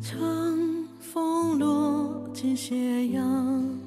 乘风落进斜阳，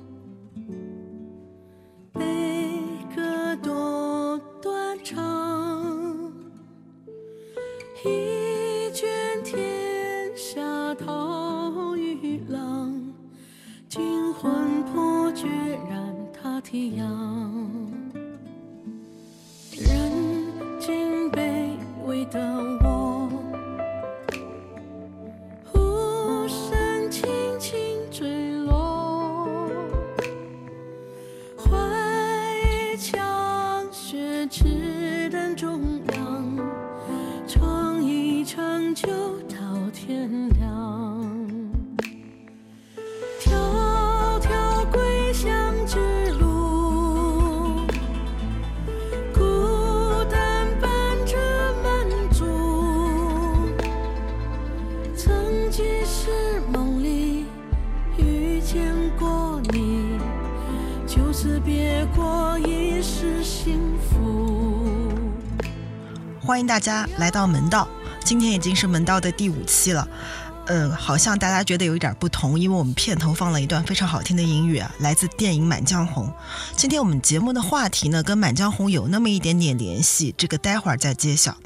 家来到门道，今天已经是门道的第五期了。嗯，好像大家觉得有一点不同，因为我们片头放了一段非常好听的音乐，来自电影《满江红》。今天我们节目的话题呢，跟《满江红》有那么一点点联系，这个待会儿再揭晓。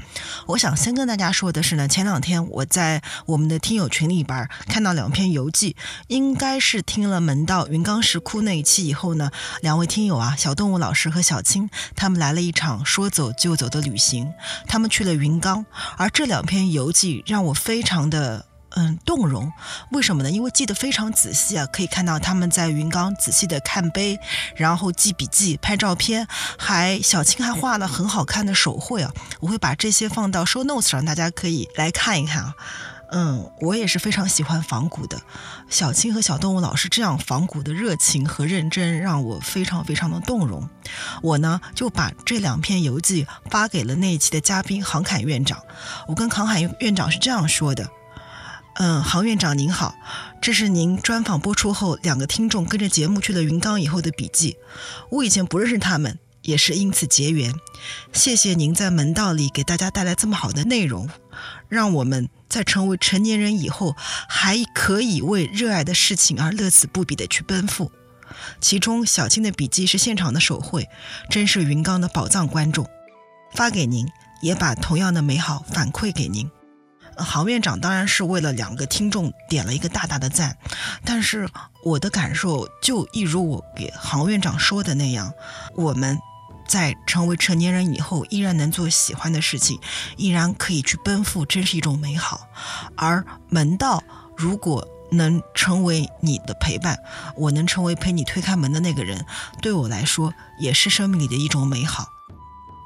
我想先跟大家说的是呢，前两天我在我们的听友群里边看到两篇游记，应该是听了门道云冈石窟那一期以后呢，两位听友啊，小动物老师和小青，他们来了一场说走就走的旅行，他们去了云冈，而这两篇游记让我非常的。嗯，动容，为什么呢？因为记得非常仔细啊，可以看到他们在云冈仔细的看碑，然后记笔记、拍照片，还小青还画了很好看的手绘啊。我会把这些放到 show notes 上，大家可以来看一看啊。嗯，我也是非常喜欢仿古的，小青和小动物老师这样仿古的热情和认真，让我非常非常的动容。我呢就把这两篇游记发给了那一期的嘉宾杭凯院长，我跟杭侃院长是这样说的。嗯，杭院长您好，这是您专访播出后，两个听众跟着节目去了云冈以后的笔记。我以前不认识他们，也是因此结缘。谢谢您在门道里给大家带来这么好的内容，让我们在成为成年人以后，还可以为热爱的事情而乐此不彼的去奔赴。其中小青的笔记是现场的手绘，真是云冈的宝藏观众。发给您，也把同样的美好反馈给您。杭院长当然是为了两个听众点了一个大大的赞，但是我的感受就一如我给杭院长说的那样，我们在成为成年人以后，依然能做喜欢的事情，依然可以去奔赴，真是一种美好。而门道如果能成为你的陪伴，我能成为陪你推开门的那个人，对我来说也是生命里的一种美好。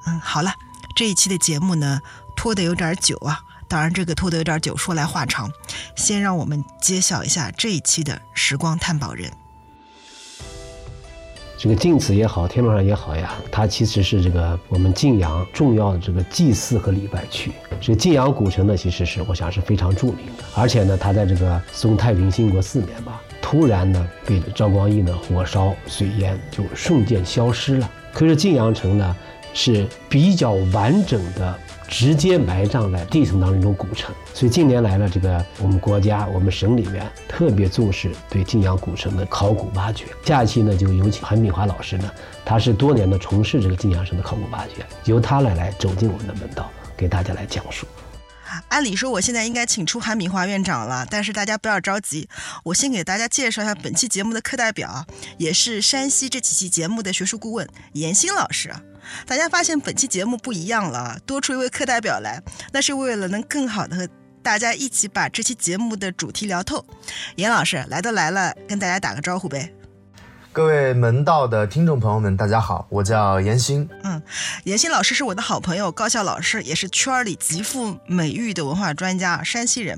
嗯，好了，这一期的节目呢，拖得有点久啊。当然，这个拖得有点久，说来话长。先让我们揭晓一下这一期的时光探宝人。这个晋祠也好，天门上也好呀，它其实是这个我们晋阳重要的这个祭祀和礼拜区。这个晋阳古城呢，其实是我想是非常著名的，而且呢，它在这个宋太平兴国四年吧，突然呢被赵光义呢火烧水淹，就瞬间消失了。可是晋阳城呢是比较完整的。直接埋葬在地层当中一种古城，所以近年来呢，这个我们国家、我们省里面特别重视对晋阳古城的考古挖掘。下一期呢，就有请韩敏华老师呢，他是多年的从事这个晋阳城的考古挖掘，由他来来走进我们的门道，给大家来讲述。按理说，我现在应该请出韩敏华院长了，但是大家不要着急，我先给大家介绍一下本期节目的课代表，也是山西这几期节目的学术顾问严欣老师。大家发现本期节目不一样了，多出一位课代表来，那是为了能更好的和大家一起把这期节目的主题聊透。严老师来都来了，跟大家打个招呼呗。各位门道的听众朋友们，大家好，我叫严欣。嗯，严欣老师是我的好朋友，高校老师，也是圈里极富美誉的文化专家，山西人。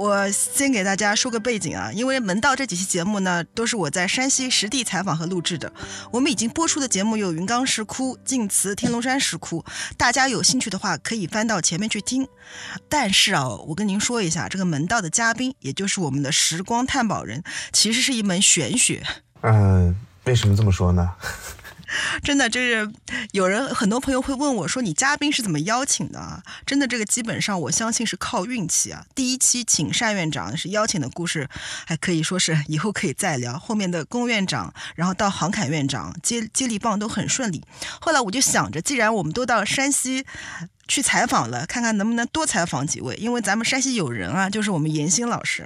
我先给大家说个背景啊，因为门道这几期节目呢，都是我在山西实地采访和录制的。我们已经播出的节目有云冈石窟、晋祠、天龙山石窟，大家有兴趣的话可以翻到前面去听。但是啊，我跟您说一下，这个门道的嘉宾，也就是我们的时光探宝人，其实是一门玄学。嗯，为什么这么说呢？真的就是有人很多朋友会问我说：“你嘉宾是怎么邀请的啊？”真的，这个基本上我相信是靠运气啊。第一期请单院长是邀请的故事，还可以说是以后可以再聊。后面的龚院长，然后到航侃院长接接力棒都很顺利。后来我就想着，既然我们都到山西。去采访了，看看能不能多采访几位，因为咱们山西有人啊，就是我们严鑫老师，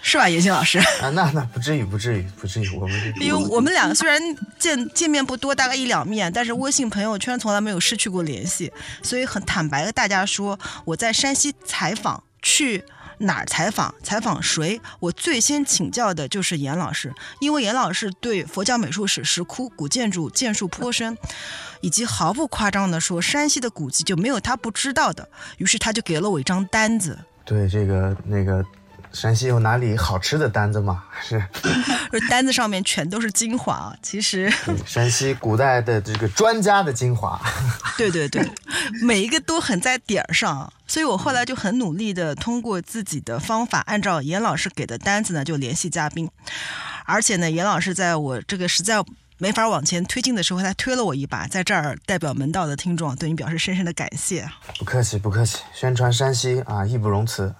是吧？严鑫老师啊，那那不至于，不至于，不至于，我们因为我们两个虽然见见面不多，大概一两面，但是微信朋友圈从来没有失去过联系，所以很坦白的大家说，我在山西采访去。哪儿采访？采访谁？我最先请教的就是严老师，因为严老师对佛教美术史、石窟、古建筑建树颇深，以及毫不夸张的说，山西的古迹就没有他不知道的。于是他就给了我一张单子。对，这个那个。山西有哪里好吃的单子吗？是，单子上面全都是精华啊！其实，山西古代的这个专家的精华，对对对，每一个都很在点儿上。所以我后来就很努力的通过自己的方法，按照严老师给的单子呢，就联系嘉宾。而且呢，严老师在我这个实在。没法往前推进的时候，他推了我一把，在这儿代表门道的听众对你表示深深的感谢。不客气，不客气，宣传山西啊，义不容辞。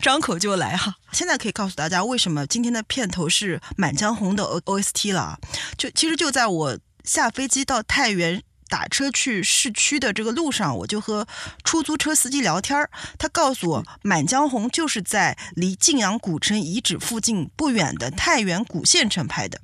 张口就来哈！现在可以告诉大家，为什么今天的片头是《满江红》的 O O S T 了？就其实就在我下飞机到太原打车去市区的这个路上，我就和出租车司机聊天儿他告诉我，《满江红》就是在离晋阳古城遗址附近不远的太原古县城拍的。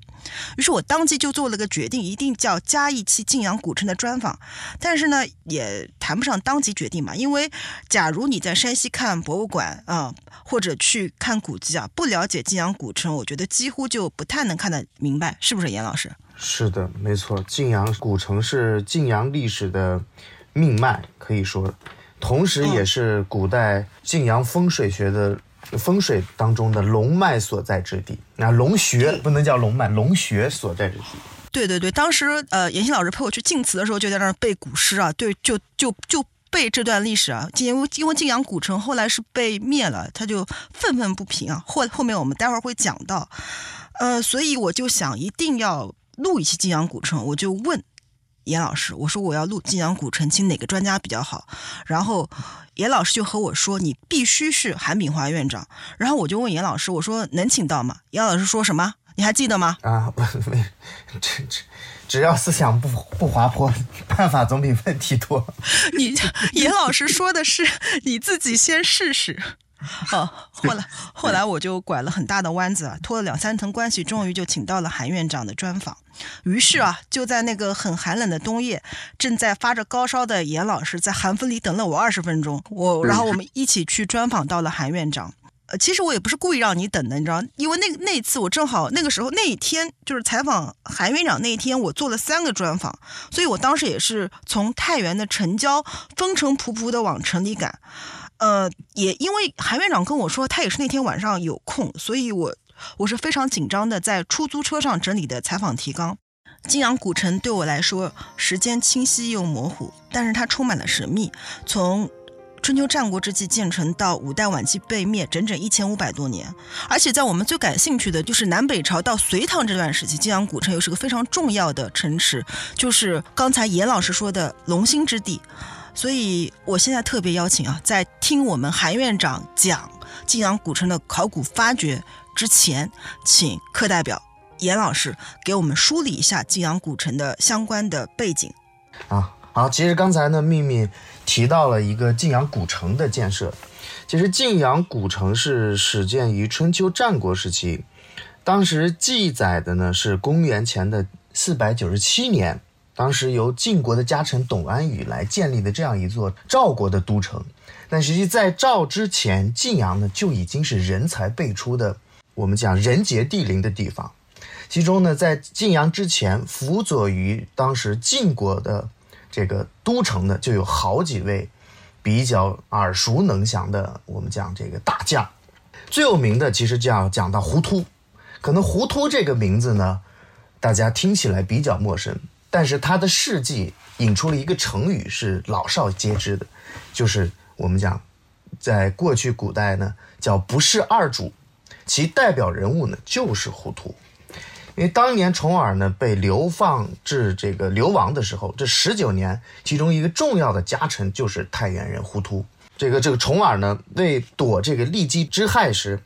于是我当即就做了个决定，一定叫加一期晋阳古城的专访。但是呢，也谈不上当即决定嘛，因为假如你在山西看博物馆啊，或者去看古迹啊，不了解晋阳古城，我觉得几乎就不太能看得明白，是不是严老师？是的，没错，晋阳古城是晋阳历史的命脉，可以说，同时也是古代晋阳风水学的。风水当中的龙脉所在之地，那龙穴不能叫龙脉，龙穴所在之地。对对对，当时呃，严欣老师陪我去晋祠的时候，就在那儿背古诗啊，对，就就就背这段历史啊。因为因为晋阳古城后来是被灭了，他就愤愤不平啊。后后面我们待会儿会讲到，呃，所以我就想一定要录一期晋阳古城，我就问。严老师，我说我要录晋阳古城，请哪个专家比较好？然后严老师就和我说，你必须是韩炳华院长。然后我就问严老师，我说能请到吗？严老师说什么？你还记得吗？啊，没，只只只要思想不不滑坡，办法总比问题多。你严老师说的是你自己先试试。哦，后来后来我就拐了很大的弯子啊，托了两三层关系，终于就请到了韩院长的专访。于是啊，就在那个很寒冷的冬夜，正在发着高烧的严老师在寒风里等了我二十分钟，我然后我们一起去专访到了韩院长。呃，其实我也不是故意让你等的，你知道，因为那那次我正好那个时候那一天就是采访韩院长那一天，我做了三个专访，所以我当时也是从太原的城郊风尘仆仆的往城里赶。呃，也因为韩院长跟我说，他也是那天晚上有空，所以我我是非常紧张的，在出租车上整理的采访提纲。晋阳古城对我来说，时间清晰又模糊，但是它充满了神秘。从春秋战国之际建成到五代晚期被灭，整整一千五百多年。而且在我们最感兴趣的就是南北朝到隋唐这段时期，晋阳古城又是个非常重要的城池，就是刚才严老师说的龙兴之地。所以，我现在特别邀请啊，在听我们韩院长讲晋阳古城的考古发掘之前，请课代表严老师给我们梳理一下晋阳古城的相关的背景。啊，好，其实刚才呢，秘密提到了一个晋阳古城的建设。其实晋阳古城是始建于春秋战国时期，当时记载的呢是公元前的四百九十七年。当时由晋国的家臣董安宇来建立的这样一座赵国的都城，但实际在赵之前，晋阳呢就已经是人才辈出的，我们讲人杰地灵的地方。其中呢，在晋阳之前，辅佐于当时晋国的这个都城呢，就有好几位比较耳熟能详的，我们讲这个大将。最有名的其实叫讲到胡突，可能胡突这个名字呢，大家听起来比较陌生。但是他的事迹引出了一个成语，是老少皆知的，就是我们讲，在过去古代呢，叫不是二主，其代表人物呢就是胡涂。因为当年重耳呢被流放至这个流亡的时候，这十九年，其中一个重要的家臣就是太原人胡涂。这个这个重耳呢，为躲这个利基之害时，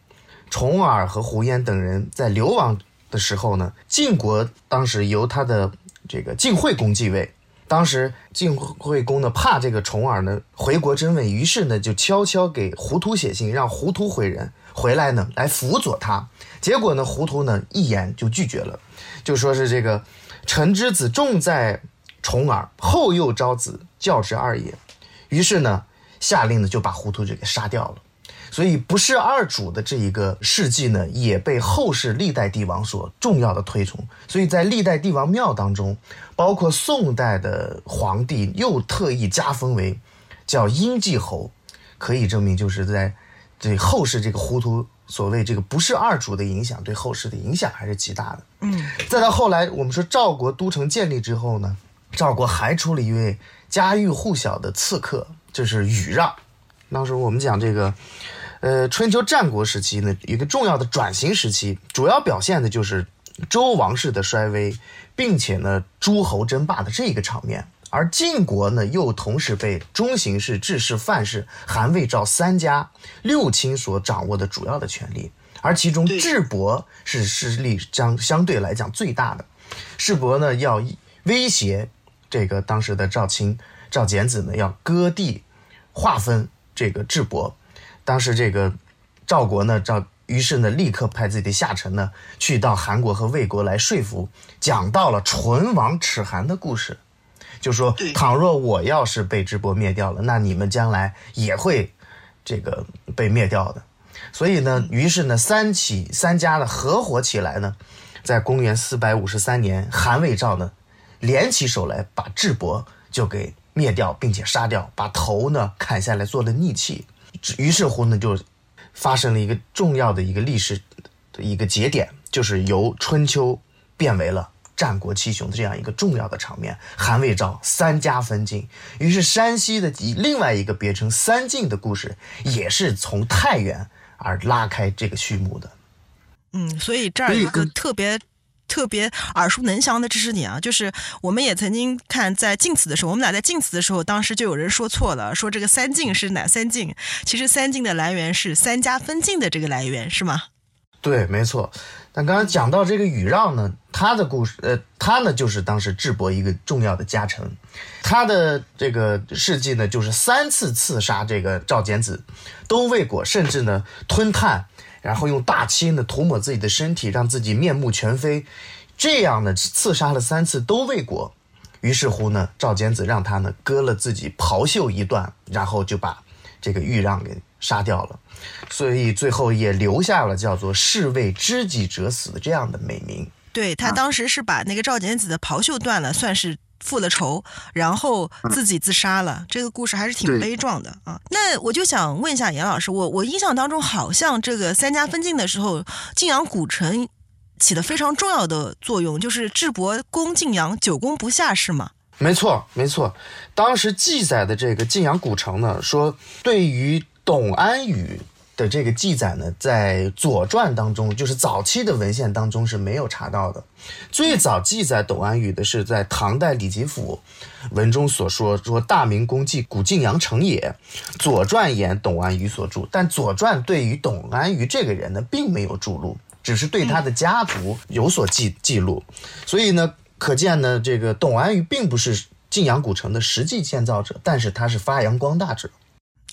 重耳和胡延等人在流亡的时候呢，晋国当时由他的这个晋惠公继位。当时晋惠公呢怕这个重耳呢回国争位，于是呢就悄悄给胡涂写信，让胡涂回人回来呢来辅佐他。结果呢胡图呢一言就拒绝了，就说是这个臣之子重在重耳，后又招子教之二也。于是呢下令呢就把胡图就给杀掉了。所以不是二主的这一个事迹呢，也被后世历代帝王所重要的推崇。所以在历代帝王庙当中，包括宋代的皇帝又特意加封为叫阴季侯，可以证明就是在对后世这个糊涂所谓这个不是二主的影响，对后世的影响还是极大的。嗯，再到后来，我们说赵国都城建立之后呢，赵国还出了一位家喻户晓的刺客，就是羽让。当时我们讲这个。呃，春秋战国时期呢，一个重要的转型时期，主要表现的就是周王室的衰微，并且呢，诸侯争霸的这一个场面。而晋国呢，又同时被中行氏、智氏、范氏、韩魏赵三家六卿所掌握的主要的权力，而其中智伯是势力相相对来讲最大的。智伯呢，要威胁这个当时的赵卿赵简子呢，要割地划分这个智伯。当时这个赵国呢，赵于是呢，立刻派自己的下臣呢，去到韩国和魏国来说服，讲到了唇亡齿寒的故事，就说倘若我要是被智伯灭掉了，那你们将来也会这个被灭掉的。所以呢，于是呢，三起三家呢合伙起来呢，在公元四百五十三年，韩魏赵呢联起手来，把智伯就给灭掉，并且杀掉，把头呢砍下来做了逆器。于是乎呢，就发生了一个重要的一个历史的一个节点，就是由春秋变为了战国七雄的这样一个重要的场面，韩魏赵三家分晋。于是山西的以另外一个别称三晋的故事，也是从太原而拉开这个序幕的。嗯，所以这儿一个特别。特别耳熟能详的知识点啊，就是我们也曾经看在晋祠的时候，我们俩在晋祠的时候，当时就有人说错了，说这个三晋是哪三晋？其实三晋的来源是三家分晋的这个来源，是吗？对，没错。但刚刚讲到这个禹让呢，他的故事，呃，他呢就是当时智伯一个重要的家臣，他的这个事迹呢，就是三次刺杀这个赵简子，都未果，甚至呢吞炭。然后用大漆呢涂抹自己的身体，让自己面目全非，这样呢刺杀了三次都未果。于是乎呢，赵简子让他呢割了自己袍袖一段，然后就把这个豫让给杀掉了。所以最后也留下了叫做“士为知己者死”这样的美名。对他当时是把那个赵简子的袍袖断了，算是。复了仇，然后自己自杀了。这个故事还是挺悲壮的啊。那我就想问一下严老师，我我印象当中好像这个三家分晋的时候，晋阳古城起的非常重要的作用，就是智伯攻晋阳，久攻不下，是吗？没错，没错。当时记载的这个晋阳古城呢，说对于董安宇。的这个记载呢，在《左传》当中，就是早期的文献当中是没有查到的。最早记载董安宇的是在唐代李吉甫文中所说：“说大明宫祭古晋阳城也。”《左传》言董安宇所著，但《左传》对于董安宇这个人呢，并没有著录，只是对他的家族有所记记录。所以呢，可见呢，这个董安宇并不是晋阳古城的实际建造者，但是他是发扬光大者。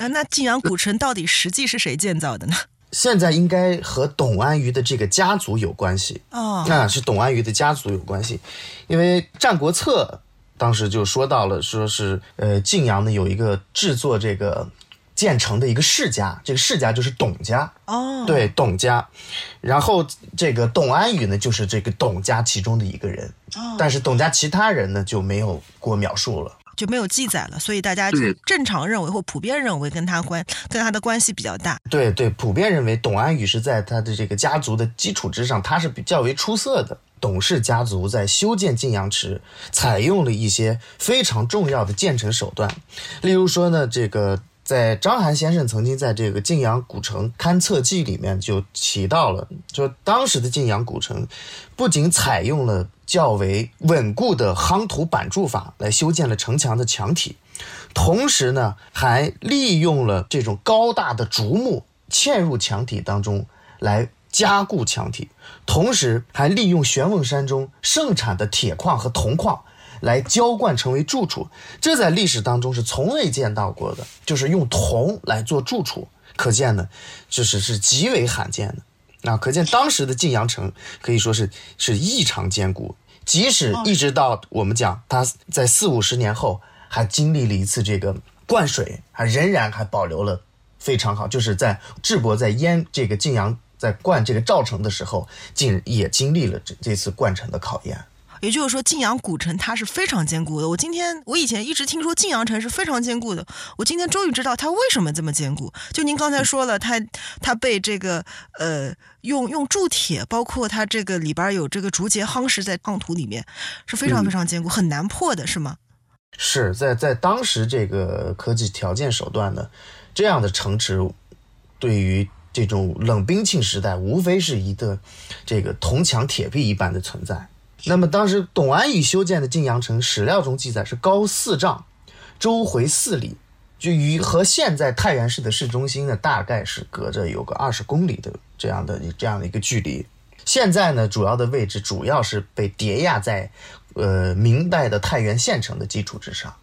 啊，那晋阳古城到底实际是谁建造的呢？现在应该和董安于的这个家族有关系。哦，那是董安于的家族有关系，因为《战国策》当时就说到了，说是呃晋阳呢有一个制作这个建成的一个世家，这个世家就是董家。哦，对董家，然后这个董安宇呢就是这个董家其中的一个人，但是董家其他人呢就没有过描述了。就没有记载了，所以大家正常认为或普遍认为跟他关跟他的关系比较大。对对，普遍认为董安宇是在他的这个家族的基础之上，他是比较为出色的。董氏家族在修建晋阳池，采用了一些非常重要的建成手段，例如说呢，这个。在张邯先生曾经在这个晋阳古城勘测记里面就提到了，说当时的晋阳古城不仅采用了较为稳固的夯土板筑法来修建了城墙的墙体，同时呢，还利用了这种高大的竹木嵌入墙体当中来加固墙体，同时还利用玄武山中盛产的铁矿和铜矿。来浇灌成为住处，这在历史当中是从未见到过的，就是用铜来做住处，可见呢，就是是极为罕见的。啊，可见当时的晋阳城可以说是是异常坚固，即使一直到我们讲它在四五十年后还经历了一次这个灌水，还仍然还保留了非常好，就是在智伯在淹这个晋阳在灌这个赵城的时候，竟也经历了这这次灌城的考验。也就是说，晋阳古城它是非常坚固的。我今天我以前一直听说晋阳城是非常坚固的，我今天终于知道它为什么这么坚固。就您刚才说了，它它被这个呃用用铸铁，包括它这个里边有这个竹节夯实在夯土里面，是非常非常坚固，很难破的，是吗？是在在当时这个科技条件手段呢，这样的城池对于这种冷兵器时代，无非是一个这个铜墙铁壁一般的存在。那么当时董安宇修建的晋阳城，史料中记载是高四丈，周回四里，就与和现在太原市的市中心呢，大概是隔着有个二十公里的这样的这样的一个距离。现在呢，主要的位置主要是被叠压在，呃，明代的太原县城的基础之上。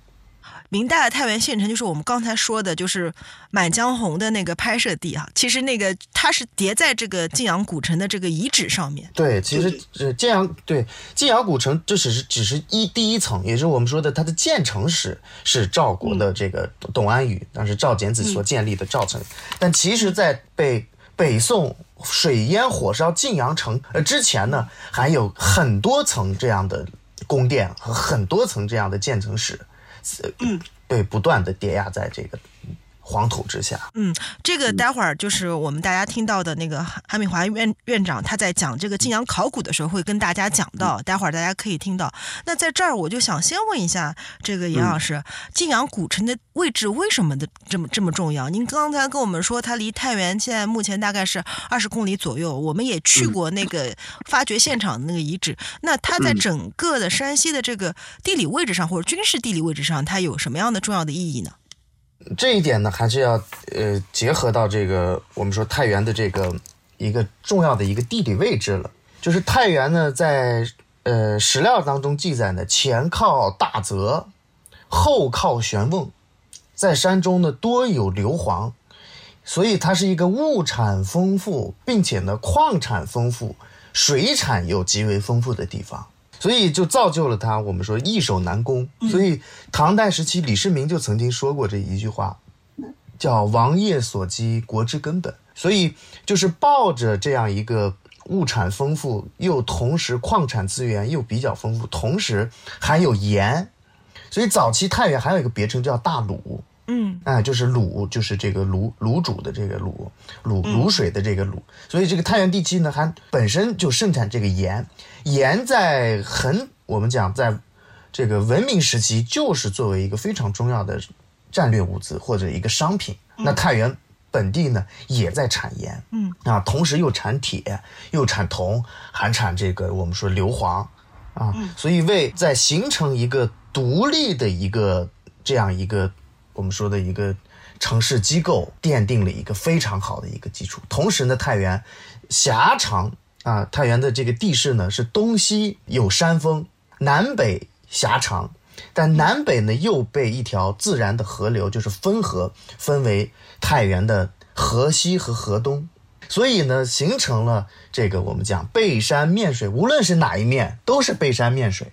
明代的太原县城就是我们刚才说的，就是《满江红》的那个拍摄地啊。其实那个它是叠在这个晋阳古城的这个遗址上面。对，其实呃，晋阳对晋阳古城，这只是只是一第一层，也是我们说的它的建成史是赵国的这个董安宇，当时赵简子所建立的赵城。但其实，在被北宋水淹火烧晋阳城呃之前呢，还有很多层这样的宫殿和很多层这样的建城史。嗯，被不断的叠压在这个黄土之下。嗯，这个待会儿就是我们大家听到的那个韩敏华院院长他在讲这个晋阳考古的时候会跟大家讲到，待会儿大家可以听到。那在这儿我就想先问一下这个严老师，晋阳古城的位置为什么的这么这么重要？您刚才跟我们说它离太原现在目前大概是二十公里左右，我们也去过那个发掘现场的那个遗址。那它在整个的山西的这个地理位置上或者军事地理位置上，它有什么样的重要的意义呢？这一点呢，还是要呃结合到这个我们说太原的这个一个重要的一个地理位置了。就是太原呢，在呃史料当中记载呢，前靠大泽，后靠玄瓮，在山中呢多有硫磺，所以它是一个物产丰富，并且呢矿产丰富，水产又极为丰富的地方。所以就造就了他，我们说易守难攻。所以唐代时期，李世民就曾经说过这一句话，叫“王业所积，国之根本”。所以就是抱着这样一个物产丰富，又同时矿产资源又比较丰富，同时还有盐。所以早期太原还有一个别称叫大卤。嗯，哎，就是卤，就是这个卤卤煮的这个卤卤卤水的这个卤，所以这个太原地区呢，还本身就盛产这个盐，盐在很我们讲在这个文明时期，就是作为一个非常重要的战略物资或者一个商品。那太原本地呢，也在产盐，嗯啊，同时又产铁，又产铜，还产这个我们说硫磺，啊，所以为在形成一个独立的一个这样一个。我们说的一个城市机构奠定了一个非常好的一个基础。同时呢，太原狭长啊，太原的这个地势呢是东西有山峰，南北狭长，但南北呢又被一条自然的河流，就是汾河，分为太原的河西和河东，所以呢形成了这个我们讲背山面水，无论是哪一面都是背山面水。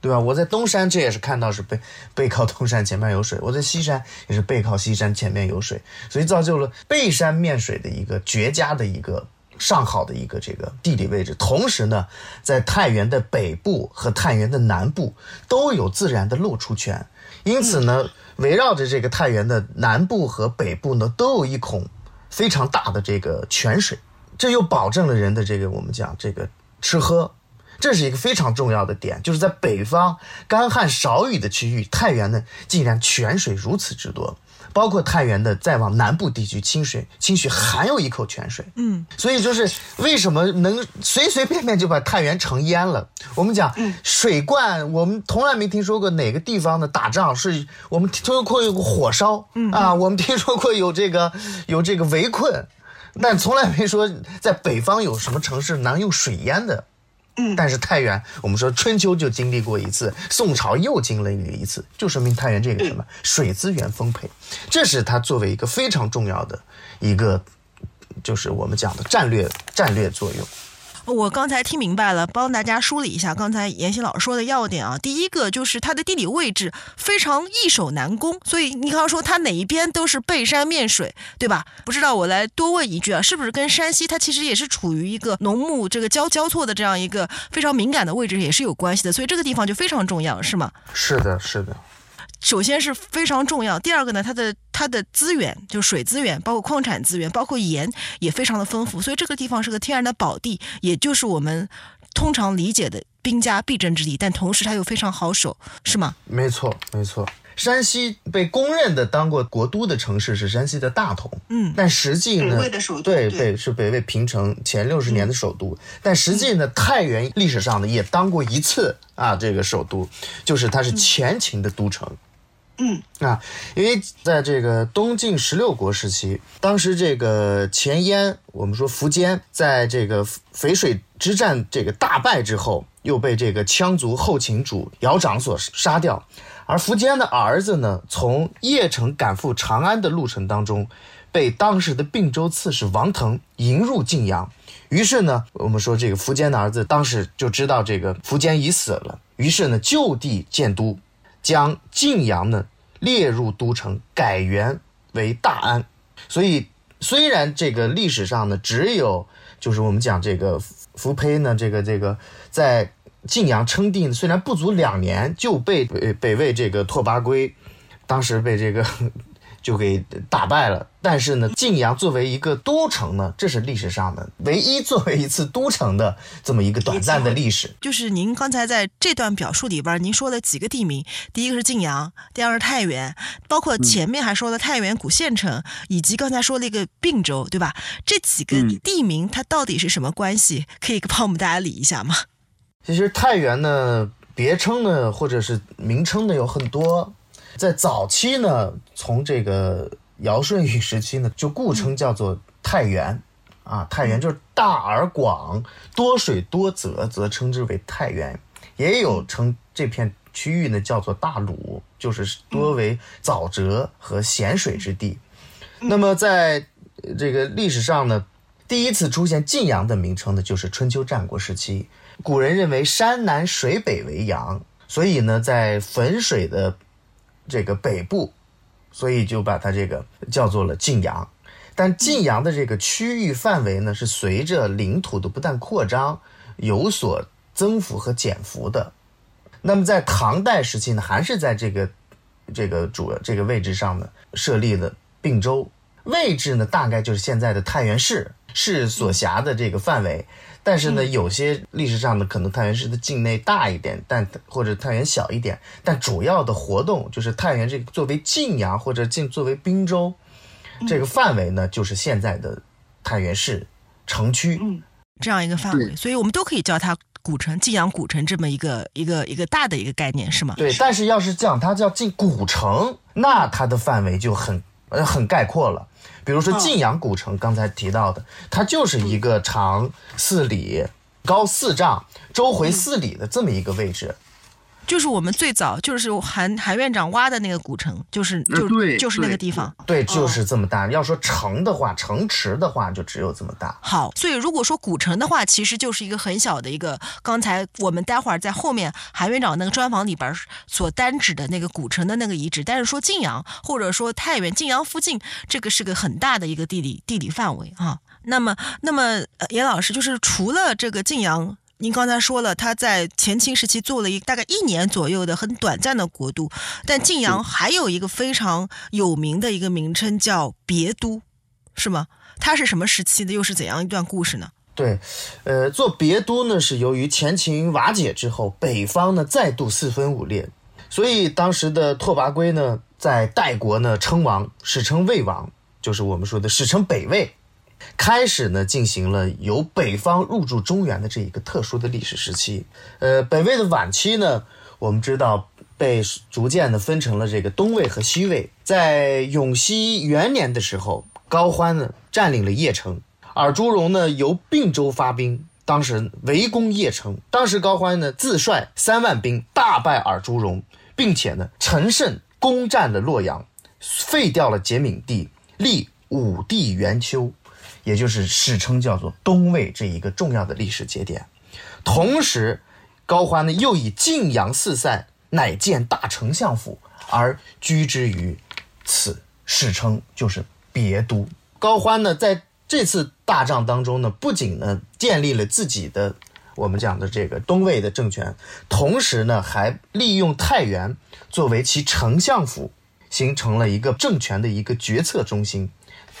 对吧？我在东山，这也是看到是背背靠东山，前面有水；我在西山也是背靠西山，前面有水，所以造就了背山面水的一个绝佳的一个上好的一个这个地理位置。同时呢，在太原的北部和太原的南部都有自然的露出泉，因此呢，围绕着这个太原的南部和北部呢，都有一孔非常大的这个泉水，这又保证了人的这个我们讲这个吃喝。这是一个非常重要的点，就是在北方干旱少雨的区域，太原呢竟然泉水如此之多，包括太原的再往南部地区清水清徐还有一口泉水，嗯，所以就是为什么能随随便便就把太原城淹了？我们讲水灌，我们从来没听说过哪个地方的打仗是我们听说过有火烧，啊，我们听说过有这个有这个围困，但从来没说在北方有什么城市能用水淹的。嗯，但是太原，我们说春秋就经历过一次，宋朝又经历了一次，就说明太原这个什么水资源丰沛，这是它作为一个非常重要的一个，就是我们讲的战略战略作用。我刚才听明白了，帮大家梳理一下刚才严新老师说的要点啊。第一个就是它的地理位置非常易守难攻，所以你刚刚说它哪一边都是背山面水，对吧？不知道我来多问一句啊，是不是跟山西它其实也是处于一个农牧这个交交错的这样一个非常敏感的位置也是有关系的，所以这个地方就非常重要，是吗？是的，是的。首先是非常重要，第二个呢，它的它的资源就是水资源，包括矿产资源，包括盐也非常的丰富，所以这个地方是个天然的宝地，也就是我们通常理解的兵家必争之地，但同时它又非常好守，是吗？没错，没错。山西被公认的当过国都的城市是山西的大同，嗯，但实际呢，北魏的首都对对北是北魏平城前六十年的首都，但实际呢，太原历史上呢也当过一次啊这个首都，就是它是前秦的都城。嗯嗯啊，因为在这个东晋十六国时期，当时这个前燕，我们说苻坚，在这个淝水之战这个大败之后，又被这个羌族后秦主姚长所杀掉。而苻坚的儿子呢，从邺城赶赴长安的路程当中，被当时的并州刺史王腾迎入晋阳。于是呢，我们说这个苻坚的儿子当时就知道这个苻坚已死了，于是呢就地建都。将晋阳呢列入都城，改元为大安。所以虽然这个历史上呢只有就是我们讲这个苻丕呢这个这个在晋阳称帝，虽然不足两年就被北北魏这个拓跋圭当时被这个。就给打败了，但是呢，晋阳作为一个都城呢，这是历史上的唯一作为一次都城的这么一个短暂的历史。就是您刚才在这段表述里边，您说了几个地名，第一个是晋阳，第二个是太原，包括前面还说了太原古县城，以及刚才说了一个并州，对吧？这几个地名它到底是什么关系？可以帮我们大家理一下吗？其实太原呢，别称呢，或者是名称呢有很多。在早期呢，从这个尧舜禹时期呢，就故称叫做太原，啊，太原就是大而广，多水多泽，则称之为太原。也有称这片区域呢叫做大鲁，就是多为沼泽和咸水之地。那么在这个历史上呢，第一次出现晋阳的名称呢，就是春秋战国时期。古人认为山南水北为阳，所以呢，在汾水的这个北部，所以就把它这个叫做了晋阳。但晋阳的这个区域范围呢，是随着领土的不断扩张有所增幅和减幅的。那么在唐代时期呢，还是在这个这个主这个位置上呢，设立了并州，位置呢大概就是现在的太原市市所辖的这个范围。但是呢，有些历史上的可能太原市的境内大一点，但或者太原小一点，但主要的活动就是太原这个作为晋阳或者晋作为滨州，这个范围呢，就是现在的太原市城区嗯这样一个范围，所以我们都可以叫它古城晋阳古城这么一个一个一个大的一个概念，是吗？对，但是要是讲它叫晋古城，那它的范围就很呃很概括了。比如说晋阳古城，刚才提到的，它就是一个长四里、高四丈、周回四里的这么一个位置。就是我们最早就是韩韩院长挖的那个古城，就是就对就是那个地方。对，就是这么大。要说城的话，城池的话，就只有这么大。好，所以如果说古城的话，其实就是一个很小的一个。刚才我们待会儿在后面韩院长那个专访里边所单指的那个古城的那个遗址，但是说晋阳或者说太原、晋阳附近，这个是个很大的一个地理地理范围啊。那么，那么呃严老师就是除了这个晋阳。您刚才说了，他在前清时期做了一大概一年左右的很短暂的国都，但晋阳还有一个非常有名的一个名称叫别都，是吗？它是什么时期的？又是怎样一段故事呢？对，呃，做别都呢，是由于前秦瓦解之后，北方呢再度四分五裂，所以当时的拓跋圭呢，在代国呢称王，史称魏王，就是我们说的史称北魏，开始呢进行了由北方入驻中原的这一个特殊的历史时期。呃，北魏的晚期呢，我们知道被逐渐的分成了这个东魏和西魏。在永熙元年的时候，高欢呢占领了邺城，尔朱荣呢由并州发兵。当时围攻邺城，当时高欢呢自率三万兵大败尔朱荣，并且呢乘胜攻占了洛阳，废掉了节闵帝，立武帝元丘，也就是史称叫做东魏这一个重要的历史节点。同时，高欢呢又以晋阳四塞乃建大丞相府而居之于此，史称就是别都。高欢呢在。这次大战当中呢，不仅呢建立了自己的我们讲的这个东魏的政权，同时呢还利用太原作为其丞相府，形成了一个政权的一个决策中心，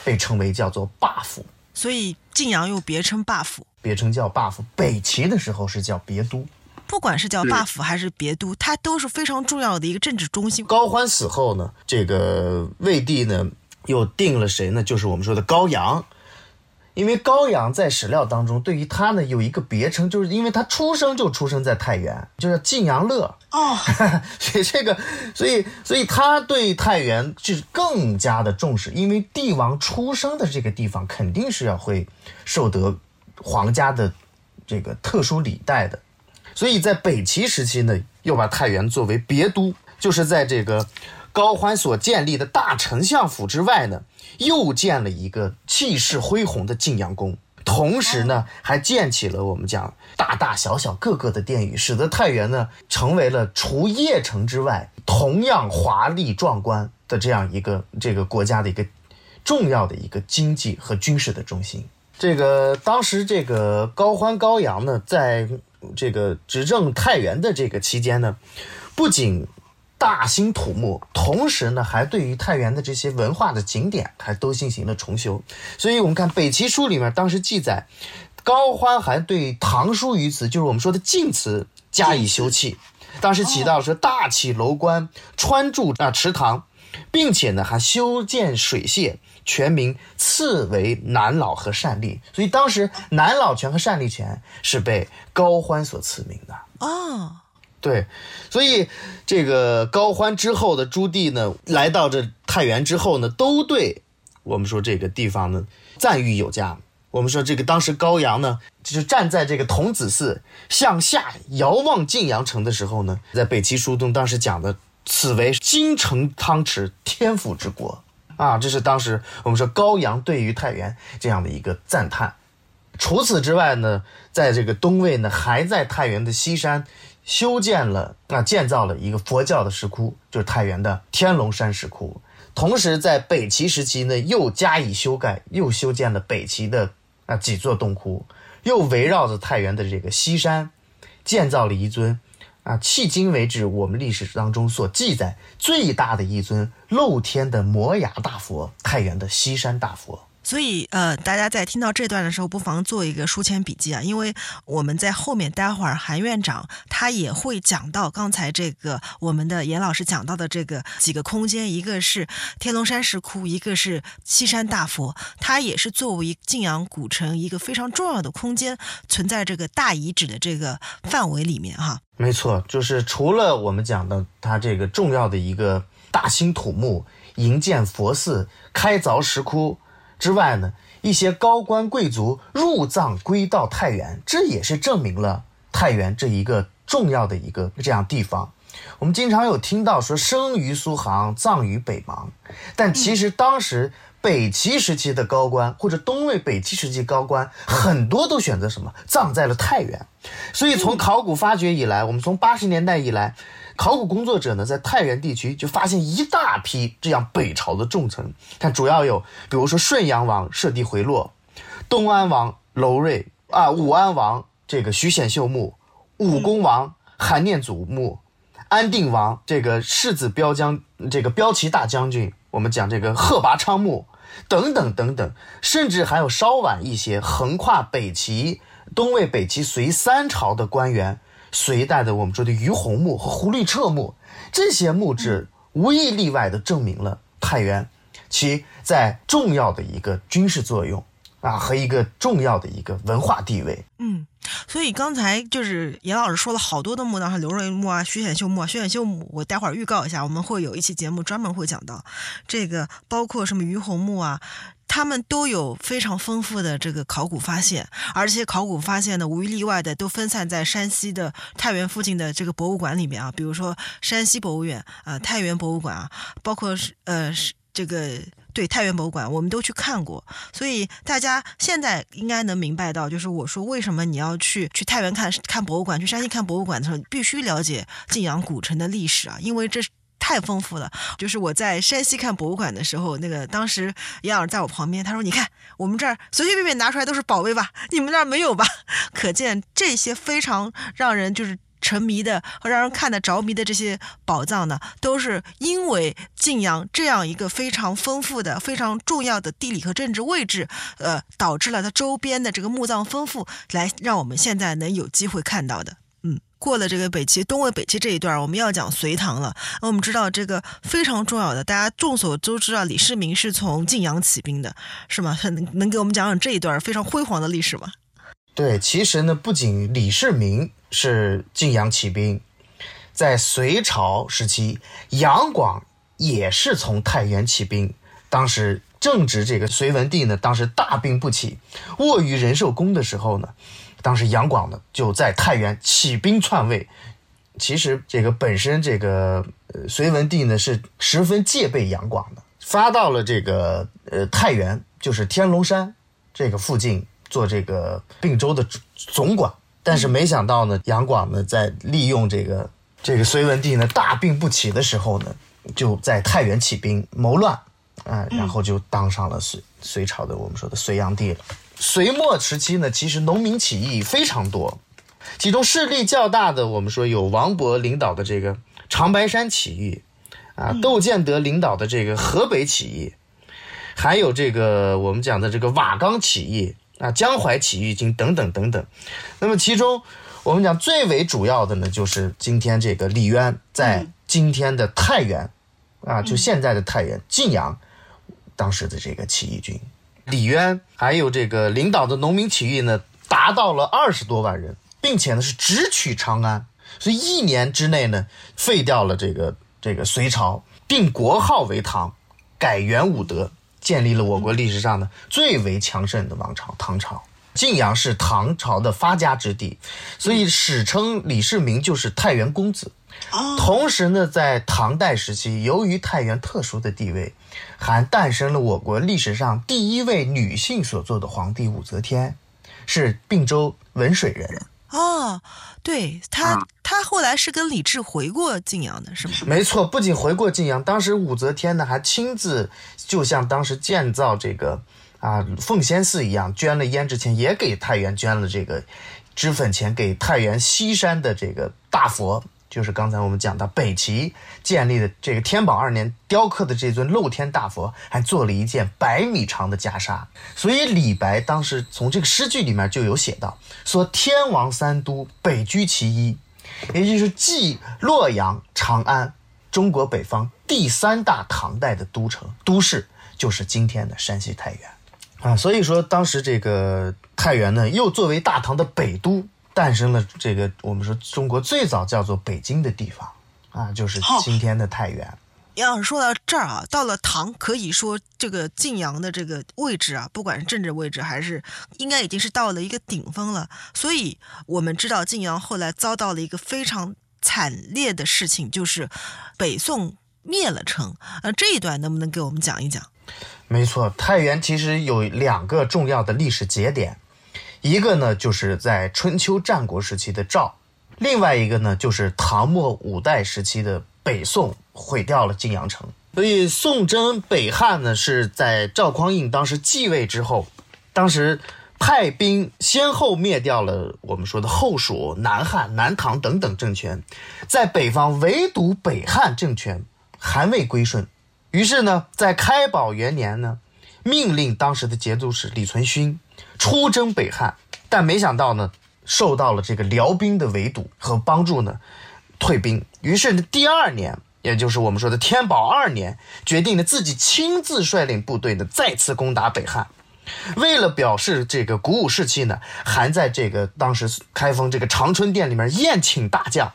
被称为叫做霸府。所以晋阳又别称霸府，别称叫霸府。北齐的时候是叫别都，不管是叫霸府还是别都，它都是非常重要的一个政治中心。高欢死后呢，这个魏帝呢又定了谁呢？就是我们说的高阳。因为高阳在史料当中对于他呢有一个别称，就是因为他出生就出生在太原，就是晋阳乐哦，所以这个，所以所以他对太原是更加的重视，因为帝王出生的这个地方肯定是要会受得皇家的这个特殊礼待的，所以在北齐时期呢，又把太原作为别都，就是在这个高欢所建立的大丞相府之外呢。又建了一个气势恢宏的晋阳宫，同时呢，还建起了我们讲大大小小各个的殿宇，使得太原呢成为了除邺城之外同样华丽壮观的这样一个这个国家的一个重要的一个经济和军事的中心。这个当时这个高欢高阳呢，在这个执政太原的这个期间呢，不仅大兴土木，同时呢，还对于太原的这些文化的景点还都进行了重修。所以，我们看《北齐书》里面当时记载，高欢还对《唐书》于此，就是我们说的晋祠加以修葺。当时起到说大起楼观，穿筑啊池塘，并且呢还修建水榭，全名赐为南老和单立。所以当时南老泉和单立泉是被高欢所赐名的哦。对，所以这个高欢之后的朱棣呢，来到这太原之后呢，都对我们说这个地方呢赞誉有加。我们说这个当时高阳呢，就是站在这个童子寺向下遥望晋阳城的时候呢，在北齐书中当时讲的，此为京城汤池，天府之国啊，这是当时我们说高阳对于太原这样的一个赞叹。除此之外呢，在这个东魏呢，还在太原的西山。修建了啊，建造了一个佛教的石窟，就是太原的天龙山石窟。同时，在北齐时期呢，又加以修改，又修建了北齐的啊几座洞窟，又围绕着太原的这个西山，建造了一尊啊，迄今为止我们历史当中所记载最大的一尊露天的摩崖大佛——太原的西山大佛。所以，呃，大家在听到这段的时候，不妨做一个书签笔记啊，因为我们在后面待会儿韩院长他也会讲到刚才这个我们的严老师讲到的这个几个空间，一个是天龙山石窟，一个是西山大佛，它也是作为晋阳古城一个非常重要的空间，存在这个大遗址的这个范围里面哈。没错，就是除了我们讲的它这个重要的一个大兴土木、营建佛寺、开凿石窟。之外呢，一些高官贵族入藏归到太原，这也是证明了太原这一个重要的一个这样地方。我们经常有听到说生于苏杭，葬于北邙，但其实当时北齐时期的高官或者东魏北齐时期高官很多都选择什么葬在了太原。所以从考古发掘以来，我们从八十年代以来。考古工作者呢，在太原地区就发现一大批这样北朝的重臣，看主要有，比如说顺阳王设地回洛，东安王娄瑞啊，武安王这个徐显秀墓，武公王韩念祖墓，安定王这个世子彪将这个骠骑大将军，我们讲这个贺拔昌墓，等等等等，甚至还有稍晚一些横跨北齐、东魏、北齐、隋三朝的官员。隋代的我们说的于洪墓和胡律彻墓，这些墓志无一例外的证明了太原其在重要的一个军事作用啊和一个重要的一个文化地位。嗯，所以刚才就是严老师说了好多的墓葬，像刘瑞墓啊、徐显秀墓啊、徐显秀墓，我待会儿预告一下，我们会有一期节目专门会讲到这个，包括什么于洪墓啊。他们都有非常丰富的这个考古发现，而且考古发现呢，无一例外的都分散在山西的太原附近的这个博物馆里面啊，比如说山西博物院啊、太原博物馆啊，包括呃是这个对太原博物馆，我们都去看过，所以大家现在应该能明白到，就是我说为什么你要去去太原看看博物馆，去山西看博物馆的时候，必须了解晋阳古城的历史啊，因为这。太丰富了，就是我在山西看博物馆的时候，那个当时杨老师在我旁边，他说：“你看我们这儿随随便便拿出来都是宝贝吧，你们那儿没有吧？”可见这些非常让人就是沉迷的和让人看得着迷的这些宝藏呢，都是因为晋阳这样一个非常丰富的、非常重要的地理和政治位置，呃，导致了它周边的这个墓葬丰富，来让我们现在能有机会看到的。嗯过了这个北齐东魏北齐这一段，我们要讲隋唐了。那我们知道这个非常重要的，大家众所周知啊，李世民是从晋阳起兵的，是吗？能能给我们讲讲这一段非常辉煌的历史吗？对，其实呢，不仅李世民是晋阳起兵，在隋朝时期，杨广也是从太原起兵。当时正值这个隋文帝呢，当时大病不起，卧于仁寿宫的时候呢。当时杨广呢就在太原起兵篡位，其实这个本身这个隋文帝呢是十分戒备杨广的，发到了这个呃太原，就是天龙山这个附近做这个并州的总管，但是没想到呢杨广呢在利用这个这个隋文帝呢大病不起的时候呢，就在太原起兵谋乱，啊，然后就当上了隋隋朝的我们说的隋炀帝了。隋末时期呢，其实农民起义非常多，其中势力较大的，我们说有王勃领导的这个长白山起义，啊，窦建德领导的这个河北起义，还有这个我们讲的这个瓦岗起义啊，江淮起义军等等等等。那么其中我们讲最为主要的呢，就是今天这个李渊在今天的太原，啊，就现在的太原晋阳，当时的这个起义军。李渊还有这个领导的农民起义呢，达到了二十多万人，并且呢是直取长安，所以一年之内呢废掉了这个这个隋朝，定国号为唐，改元武德，建立了我国历史上呢最为强盛的王朝唐朝。晋阳是唐朝的发家之地，所以史称李世民就是太原公子。同时呢，在唐代时期，由于太原特殊的地位。还诞生了我国历史上第一位女性所做的皇帝武则天，是并州文水人。哦，对他，他后来是跟李治回过晋阳的，是吗？没错，不仅回过晋阳，当时武则天呢还亲自就像当时建造这个啊奉先寺一样，捐了胭脂钱，也给太原捐了这个脂粉钱，给太原西山的这个大佛。就是刚才我们讲到北齐建立的这个天宝二年雕刻的这尊露天大佛，还做了一件百米长的袈裟。所以李白当时从这个诗句里面就有写到，说天王三都北居其一，也就是继洛阳、长安，中国北方第三大唐代的都城都市，就是今天的山西太原啊。所以说当时这个太原呢，又作为大唐的北都。诞生了这个我们说中国最早叫做北京的地方啊，就是今天的太原。要是说到这儿啊，到了唐，可以说这个晋阳的这个位置啊，不管是政治位置还是，应该已经是到了一个顶峰了。所以我们知道晋阳后来遭到了一个非常惨烈的事情，就是北宋灭了城。呃，这一段能不能给我们讲一讲？没错，太原其实有两个重要的历史节点。一个呢，就是在春秋战国时期的赵；另外一个呢，就是唐末五代时期的北宋毁掉了晋阳城。所以宋真北汉呢，是在赵匡胤当时继位之后，当时派兵先后灭掉了我们说的后蜀、南汉、南唐等等政权，在北方唯独北汉政权还未归顺。于是呢，在开宝元年呢，命令当时的节度使李存勖。出征北汉，但没想到呢，受到了这个辽兵的围堵和帮助呢，退兵。于是第二年，也就是我们说的天宝二年，决定呢自己亲自率领部队呢再次攻打北汉。为了表示这个鼓舞士气呢，还在这个当时开封这个长春殿里面宴请大将，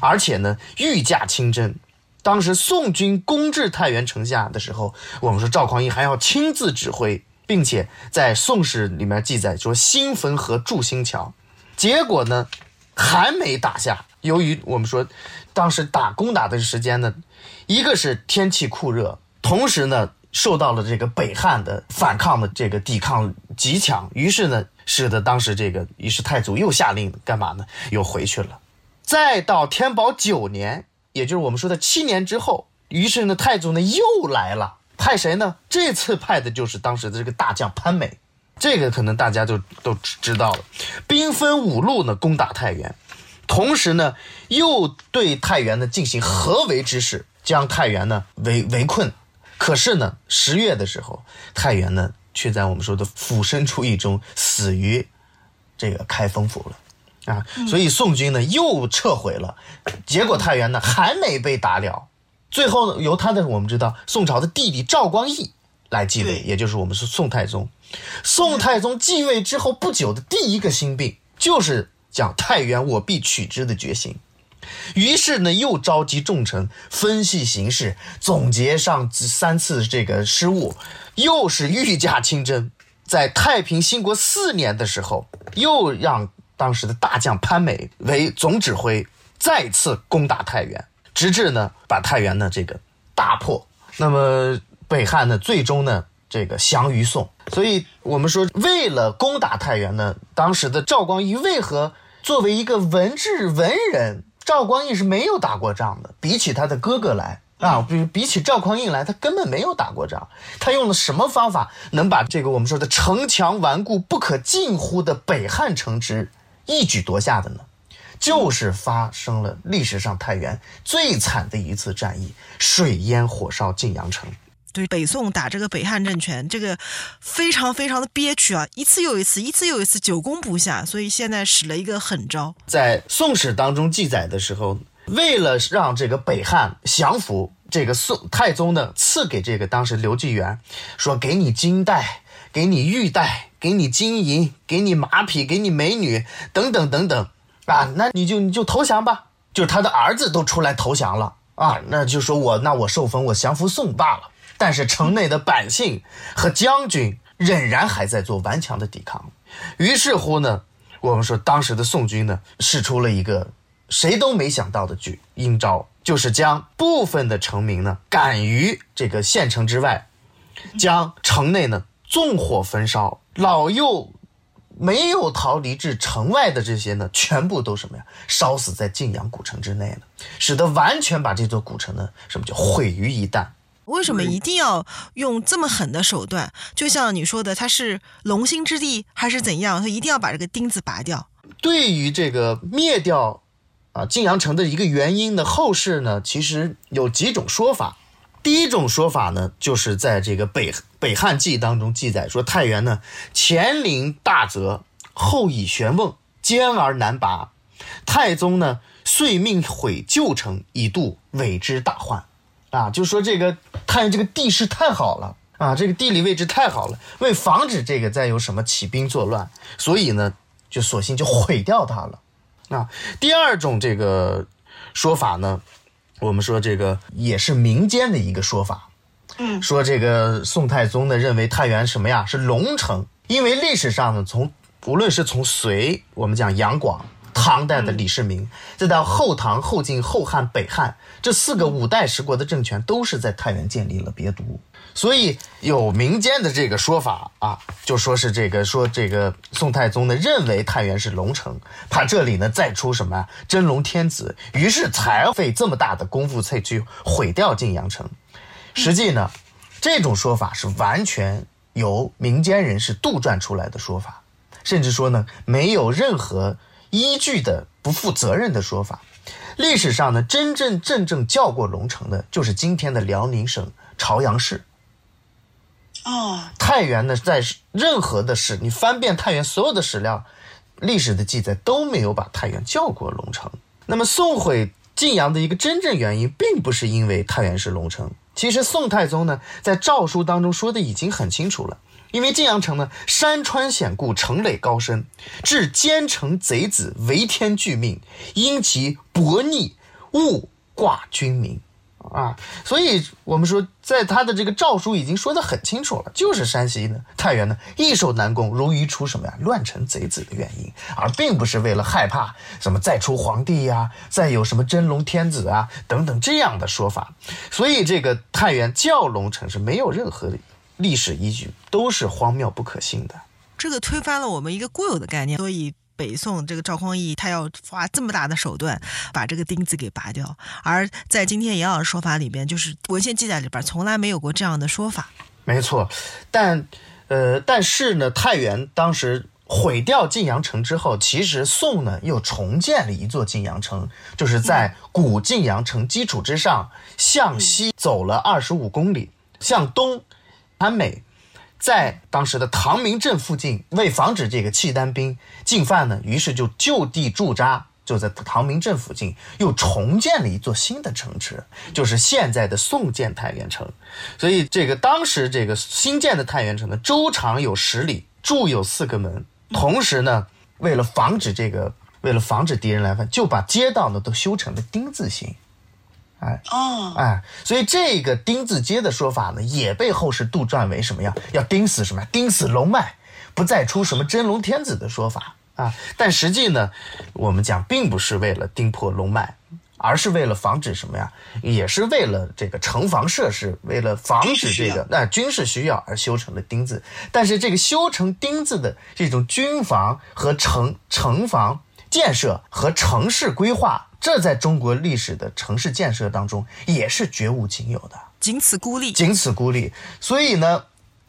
而且呢御驾亲征。当时宋军攻至太原城下的时候，我们说赵匡胤还要亲自指挥，并且在《宋史》里面记载说新汾河筑新桥，结果呢还没打下。由于我们说当时打攻打的时间呢，一个是天气酷热，同时呢受到了这个北汉的反抗的这个抵抗极强，于是呢使得当时这个于是太祖又下令干嘛呢？又回去了。再到天宝九年。也就是我们说的七年之后，于是呢，太祖呢又来了，派谁呢？这次派的就是当时的这个大将潘美，这个可能大家就都知道了。兵分五路呢攻打太原，同时呢又对太原呢进行合围之势，将太原呢围围困。可是呢，十月的时候，太原呢却在我们说的俯身出狱中死于这个开封府了。啊，所以宋军呢又撤回了，结果太原呢还没被打了，最后呢由他的我们知道宋朝的弟弟赵光义来继位，也就是我们说宋太宗。宋太宗继位之后不久的第一个心病就是讲太原我必取之的决心，于是呢又召集众臣分析形势，总结上三次这个失误，又是御驾亲征，在太平兴国四年的时候又让。当时的大将潘美为总指挥，再次攻打太原，直至呢把太原呢这个大破。那么北汉呢最终呢这个降于宋。所以我们说，为了攻打太原呢，当时的赵光义为何作为一个文治文人，赵光义是没有打过仗的。比起他的哥哥来啊，比比起赵匡胤来，他根本没有打过仗。他用了什么方法能把这个我们说的城墙顽固不可近乎的北汉城池？一举夺下的呢，就是发生了历史上太原最惨的一次战役——水淹火烧晋阳城。对，北宋打这个北汉政权，这个非常非常的憋屈啊，一次又一次，一次又一次，久攻不下，所以现在使了一个狠招。在《宋史》当中记载的时候，为了让这个北汉降服，这个宋太宗呢，赐给这个当时刘继元，说给你金带，给你玉带。给你金银，给你马匹，给你美女，等等等等，啊，那你就你就投降吧。就是他的儿子都出来投降了啊，那就说我那我受封，我降服宋罢了。但是城内的百姓和将军仍然还在做顽强的抵抗。于是乎呢，我们说当时的宋军呢，使出了一个谁都没想到的举阴招，就是将部分的城民呢赶于这个县城之外，将城内呢纵火焚烧。老幼没有逃离至城外的这些呢，全部都什么呀？烧死在晋阳古城之内了，使得完全把这座古城呢，什么叫毁于一旦？为什么一定要用这么狠的手段？就像你说的，它是龙兴之地还是怎样？他一定要把这个钉子拔掉。对于这个灭掉啊晋阳城的一个原因呢，后世呢其实有几种说法。第一种说法呢，就是在这个北北汉记当中记载说，太原呢前临大泽，后以悬瓮，坚而难拔。太宗呢遂命毁旧城，以度伪之大患。啊，就说这个太原这个地势太好了啊，这个地理位置太好了，为防止这个再有什么起兵作乱，所以呢就索性就毁掉它了。啊，第二种这个说法呢。我们说这个也是民间的一个说法，嗯，说这个宋太宗呢认为太原什么呀？是龙城，因为历史上呢从无论是从隋我们讲杨广，唐代的李世民，再到后唐、后晋、后汉、北汉这四个五代十国的政权都是在太原建立了别都。所以有民间的这个说法啊，就说是这个说这个宋太宗呢认为太原是龙城，怕这里呢再出什么真龙天子，于是才费这么大的功夫才去毁掉晋阳城。实际呢，这种说法是完全由民间人士杜撰出来的说法，甚至说呢没有任何依据的不负责任的说法。历史上呢真真正正叫过龙城的，就是今天的辽宁省朝阳市。哦，太原呢，在任何的史，你翻遍太原所有的史料、历史的记载都没有把太原叫过龙城。那么宋毁晋阳的一个真正原因，并不是因为太原是龙城。其实宋太宗呢，在诏书当中说的已经很清楚了，因为晋阳城呢，山川险固，城垒高深，致奸臣贼子为天拒命，因其薄逆，勿挂君民。啊，所以我们说，在他的这个诏书已经说得很清楚了，就是山西呢，太原呢易守难攻，容易出什么呀乱臣贼子的原因，而并不是为了害怕什么再出皇帝呀，再有什么真龙天子啊等等这样的说法。所以这个太原叫龙城是没有任何历史依据，都是荒谬不可信的。这个推翻了我们一个固有的概念，所以。北宋这个赵匡胤，他要花这么大的手段把这个钉子给拔掉，而在今天严老师说法里边，就是文献记载里边从来没有过这样的说法。没错，但呃，但是呢，太原当时毁掉晋阳城之后，其实宋呢又重建了一座晋阳城，就是在古晋阳城基础之上向西走了二十五公里，向东安美。在当时的唐明镇附近，为防止这个契丹兵进犯呢，于是就就地驻扎，就在唐明镇附近又重建了一座新的城池，就是现在的宋建太原城。所以这个当时这个新建的太原城呢，周长有十里，筑有四个门，同时呢，为了防止这个，为了防止敌人来犯，就把街道呢都修成了丁字形。哎哦，哎，所以这个钉子街的说法呢，也被后世杜撰为什么呀？要钉死什么呀？钉死龙脉，不再出什么真龙天子的说法啊。但实际呢，我们讲并不是为了钉破龙脉，而是为了防止什么呀？也是为了这个城防设施，为了防止这个那军事需要而修成的钉子。但是这个修成钉子的这种军防和城城防建设和城市规划。这在中国历史的城市建设当中也是绝无仅有的，仅此孤立，仅此孤立。所以呢，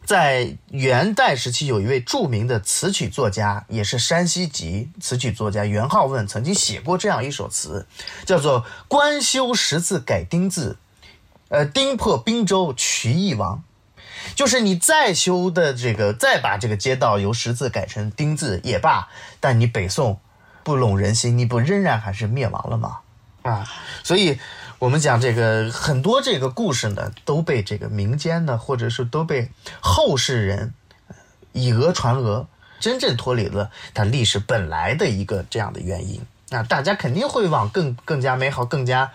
在元代时期，有一位著名的词曲作家，也是山西籍词曲作家元好问，曾经写过这样一首词，叫做《官修十字改丁字》，呃，丁破滨州渠邑王，就是你再修的这个，再把这个街道由十字改成丁字也罢，但你北宋。不拢人心，你不仍然还是灭亡了吗？啊，所以，我们讲这个很多这个故事呢，都被这个民间呢，或者是都被后世人以讹传讹，真正脱离了它历史本来的一个这样的原因。那大家肯定会往更更加美好、更加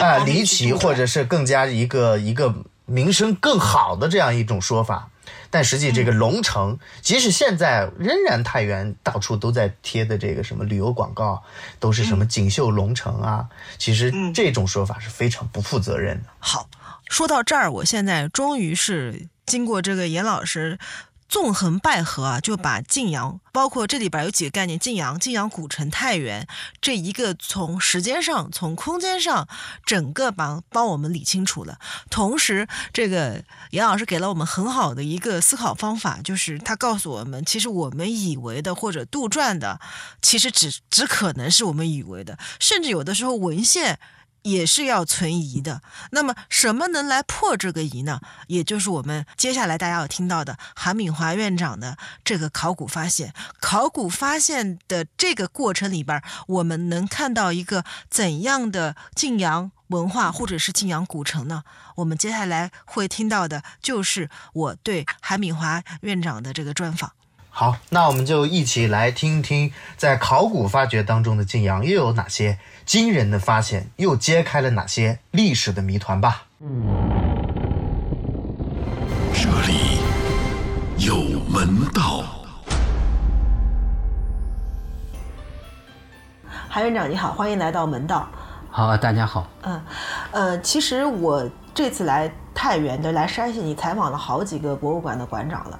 啊离奇，或者是更加一个一个名声更好的这样一种说法。但实际这个龙城，即使现在仍然太原到处都在贴的这个什么旅游广告，都是什么锦绣龙城啊，其实这种说法是非常不负责任的。好，说到这儿，我现在终于是经过这个严老师。纵横捭阖啊，就把晋阳，包括这里边有几个概念，晋阳、晋阳古城、太原，这一个从时间上、从空间上，整个帮帮我们理清楚了。同时，这个严老师给了我们很好的一个思考方法，就是他告诉我们，其实我们以为的或者杜撰的，其实只只可能是我们以为的，甚至有的时候文献。也是要存疑的。那么，什么能来破这个疑呢？也就是我们接下来大家要听到的韩敏华院长的这个考古发现。考古发现的这个过程里边，我们能看到一个怎样的晋阳文化，或者是晋阳古城呢？我们接下来会听到的就是我对韩敏华院长的这个专访。好，那我们就一起来听听，在考古发掘当中的晋阳又有哪些惊人的发现，又揭开了哪些历史的谜团吧。这里有门道。韩院长你好，欢迎来到门道。好，大家好。嗯，呃，其实我这次来太原的，来山西，你采访了好几个博物馆的馆长了。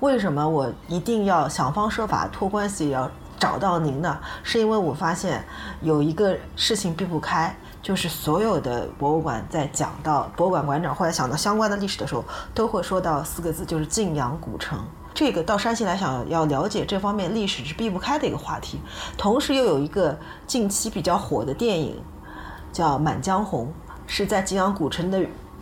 为什么我一定要想方设法托关系要找到您呢？是因为我发现有一个事情避不开，就是所有的博物馆在讲到博物馆馆长或者想到相关的历史的时候，都会说到四个字，就是晋阳古城。这个到山西来想要了解这方面历史是避不开的一个话题。同时又有一个近期比较火的电影，叫《满江红》，是在晋阳古城的。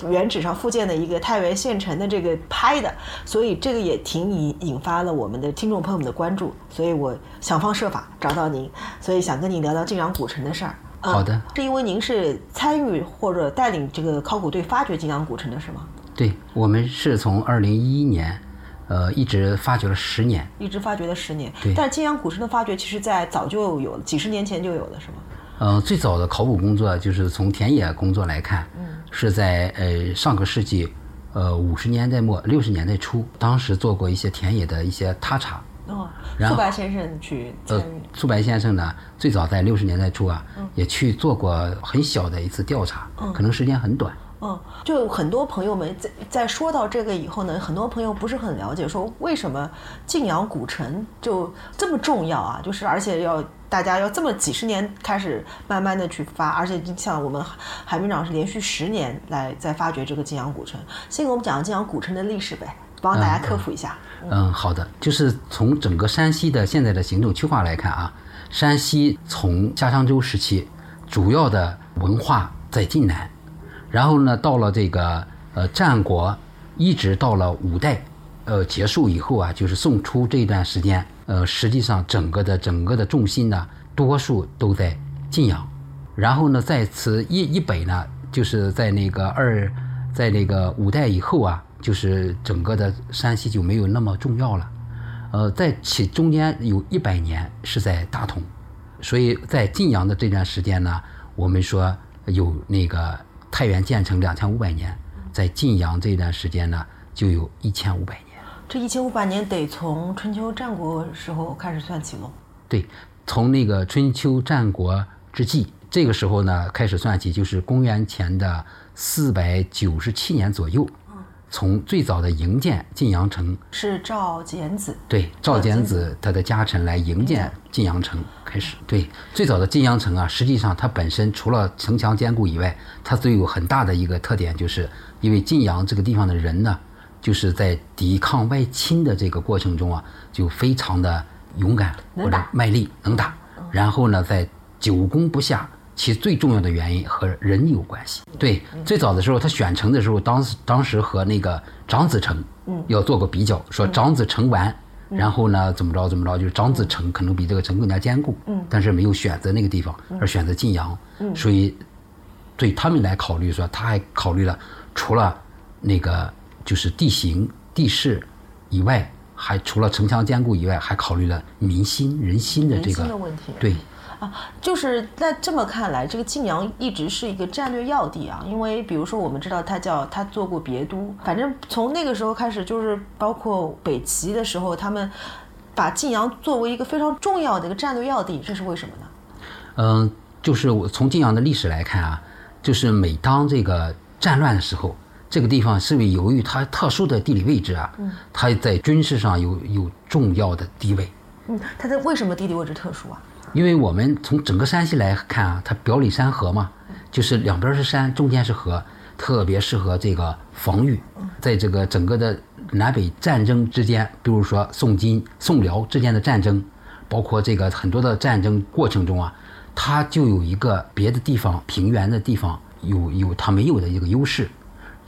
原址上复建的一个太原县城的这个拍的，所以这个也挺引引发了我们的听众朋友们的关注，所以我想方设法找到您，所以想跟您聊聊晋阳古城的事儿。好的，是因为您是参与或者带领这个考古队发掘晋阳古城的是吗？对我们是从二零一一年，呃，一直发掘了十年。一直发掘了十年。对但是晋阳古城的发掘，其实在早就有了，几十年前就有了，是吗？呃，最早的考古工作就是从田野工作来看，是在呃上个世纪呃五十年代末六十年代初，当时做过一些田野的一些踏查。哦，然后傅白先生去参呃与。，苏白先生呢，最早在六十年代初啊，也去做过很小的一次调查，可能时间很短。嗯，就很多朋友们在在说到这个以后呢，很多朋友不是很了解，说为什么晋阳古城就这么重要啊？就是而且要大家要这么几十年开始慢慢的去发，而且像我们海明长是连续十年来在发掘这个晋阳古城。先给我们讲讲晋阳古城的历史呗，帮大家科普一下。嗯，好的，就是从整个山西的现在的行政区划来看啊，山西从夏商周时期主要的文化在晋南，然后呢，到了这个呃战国，一直到了五代，呃结束以后啊，就是宋初这段时间，呃，实际上整个的整个的重心呢，多数都在晋阳，然后呢，在此一一北呢，就是在那个二，在那个五代以后啊，就是整个的山西就没有那么重要了。呃，在其中间有一百年是在大同，所以在晋阳的这段时间呢，我们说有那个太原建成两千五百年，在晋阳这段时间呢，就有一千五百年。这一千五百年得从春秋战国时候开始算起喽。对，从那个春秋战国之际，这个时候呢开始算起，就是公元前的四百九十七年左右，从最早的营建晋阳城，是赵简子，对赵简子他的家臣来营建晋阳城开始。对，最早的晋阳城啊，实际上它本身除了城墙坚固以外，它都有很大的一个特点，就是因为晋阳这个地方的人呢，就是在抵抗外侵的这个过程中啊，就非常的勇敢或者卖力，能打。然后呢，在久攻不下，其最重要的原因和人有关系。对，最早的时候他选城的时候，当时当时和那个长子城，要做过比较，说长子城完。然后呢，怎么着怎么着，就是长子城可能比这个城更加坚固，但是没有选择那个地方，而选择晋阳，所以对他们来考虑说，他还考虑了除了那个就是地形地势以外，还除了城墙坚固以外，还考虑了民心人心的这个的问题对，啊，就是那这么看来，这个晋阳一直是一个战略要地啊。因为比如说，我们知道他叫他做过别都，反正从那个时候开始，就是包括北齐的时候，他们把晋阳作为一个非常重要的一个战略要地，这是为什么呢？嗯，就是我从晋阳的历史来看啊，就是每当这个战乱的时候，这个地方是不是由于它特殊的地理位置啊，它在军事上有有重要的地位。嗯，它的为什么地理位置特殊啊？因为我们从整个山西来看啊，它表里山河嘛，就是两边是山，中间是河，特别适合这个防御。在这个整个的南北战争之间，比如说宋金、宋辽之间的战争，包括这个很多的战争过程中啊，它就有一个别的地方平原的地方有有它没有的一个优势。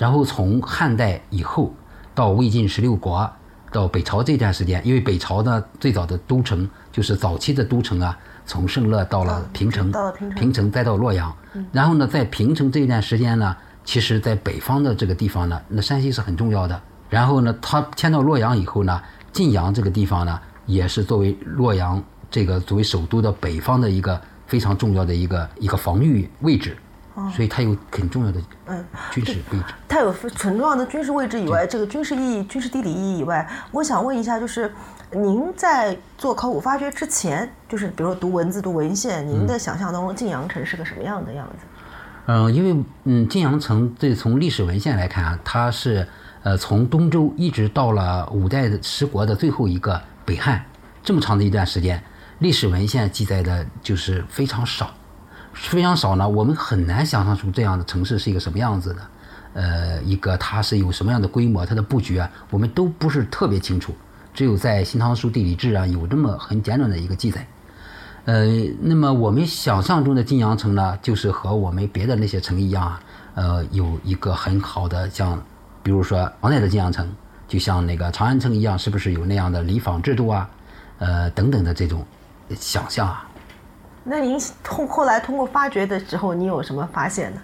然后从汉代以后到魏晋十六国，到北朝这段时间，因为北朝呢最早的都城就是早期的都城啊，从盛乐到了平城，到了平城再到洛阳。然后呢，在平城这段时间呢，其实在北方的这个地方呢，那山西是很重要的。然后呢，他迁到洛阳以后呢，晋阳这个地方呢，也是作为洛阳这个作为首都的北方的一个非常重要的一个一个防御位置，所以它有很重要的军事位置。它有很重要的军事位置以外，这个军事意义、军事地理意义以外，我想问一下，就是您在做考古发掘之前，就是比如说读文字、读文献，您的想象当中晋阳城是个什么样的样子？嗯，因为嗯，晋阳城这从历史文献来看啊，它是呃从东周一直到了五代的十国的最后一个北汉，这么长的一段时间，历史文献记载的就是非常少，非常少呢，我们很难想象出这样的城市是一个什么样子的，呃，一个它是有什么样的规模，它的布局啊，我们都不是特别清楚，只有在《新唐书地理志》啊有这么很简短的一个记载。呃，那么我们想象中的晋阳城呢，就是和我们别的那些城一样啊，呃，有一个很好的像，比如说唐代的晋阳城，就像那个长安城一样，是不是有那样的礼坊制度啊，呃等等的这种想象啊？那您通后来通过发掘的时候，你有什么发现呢？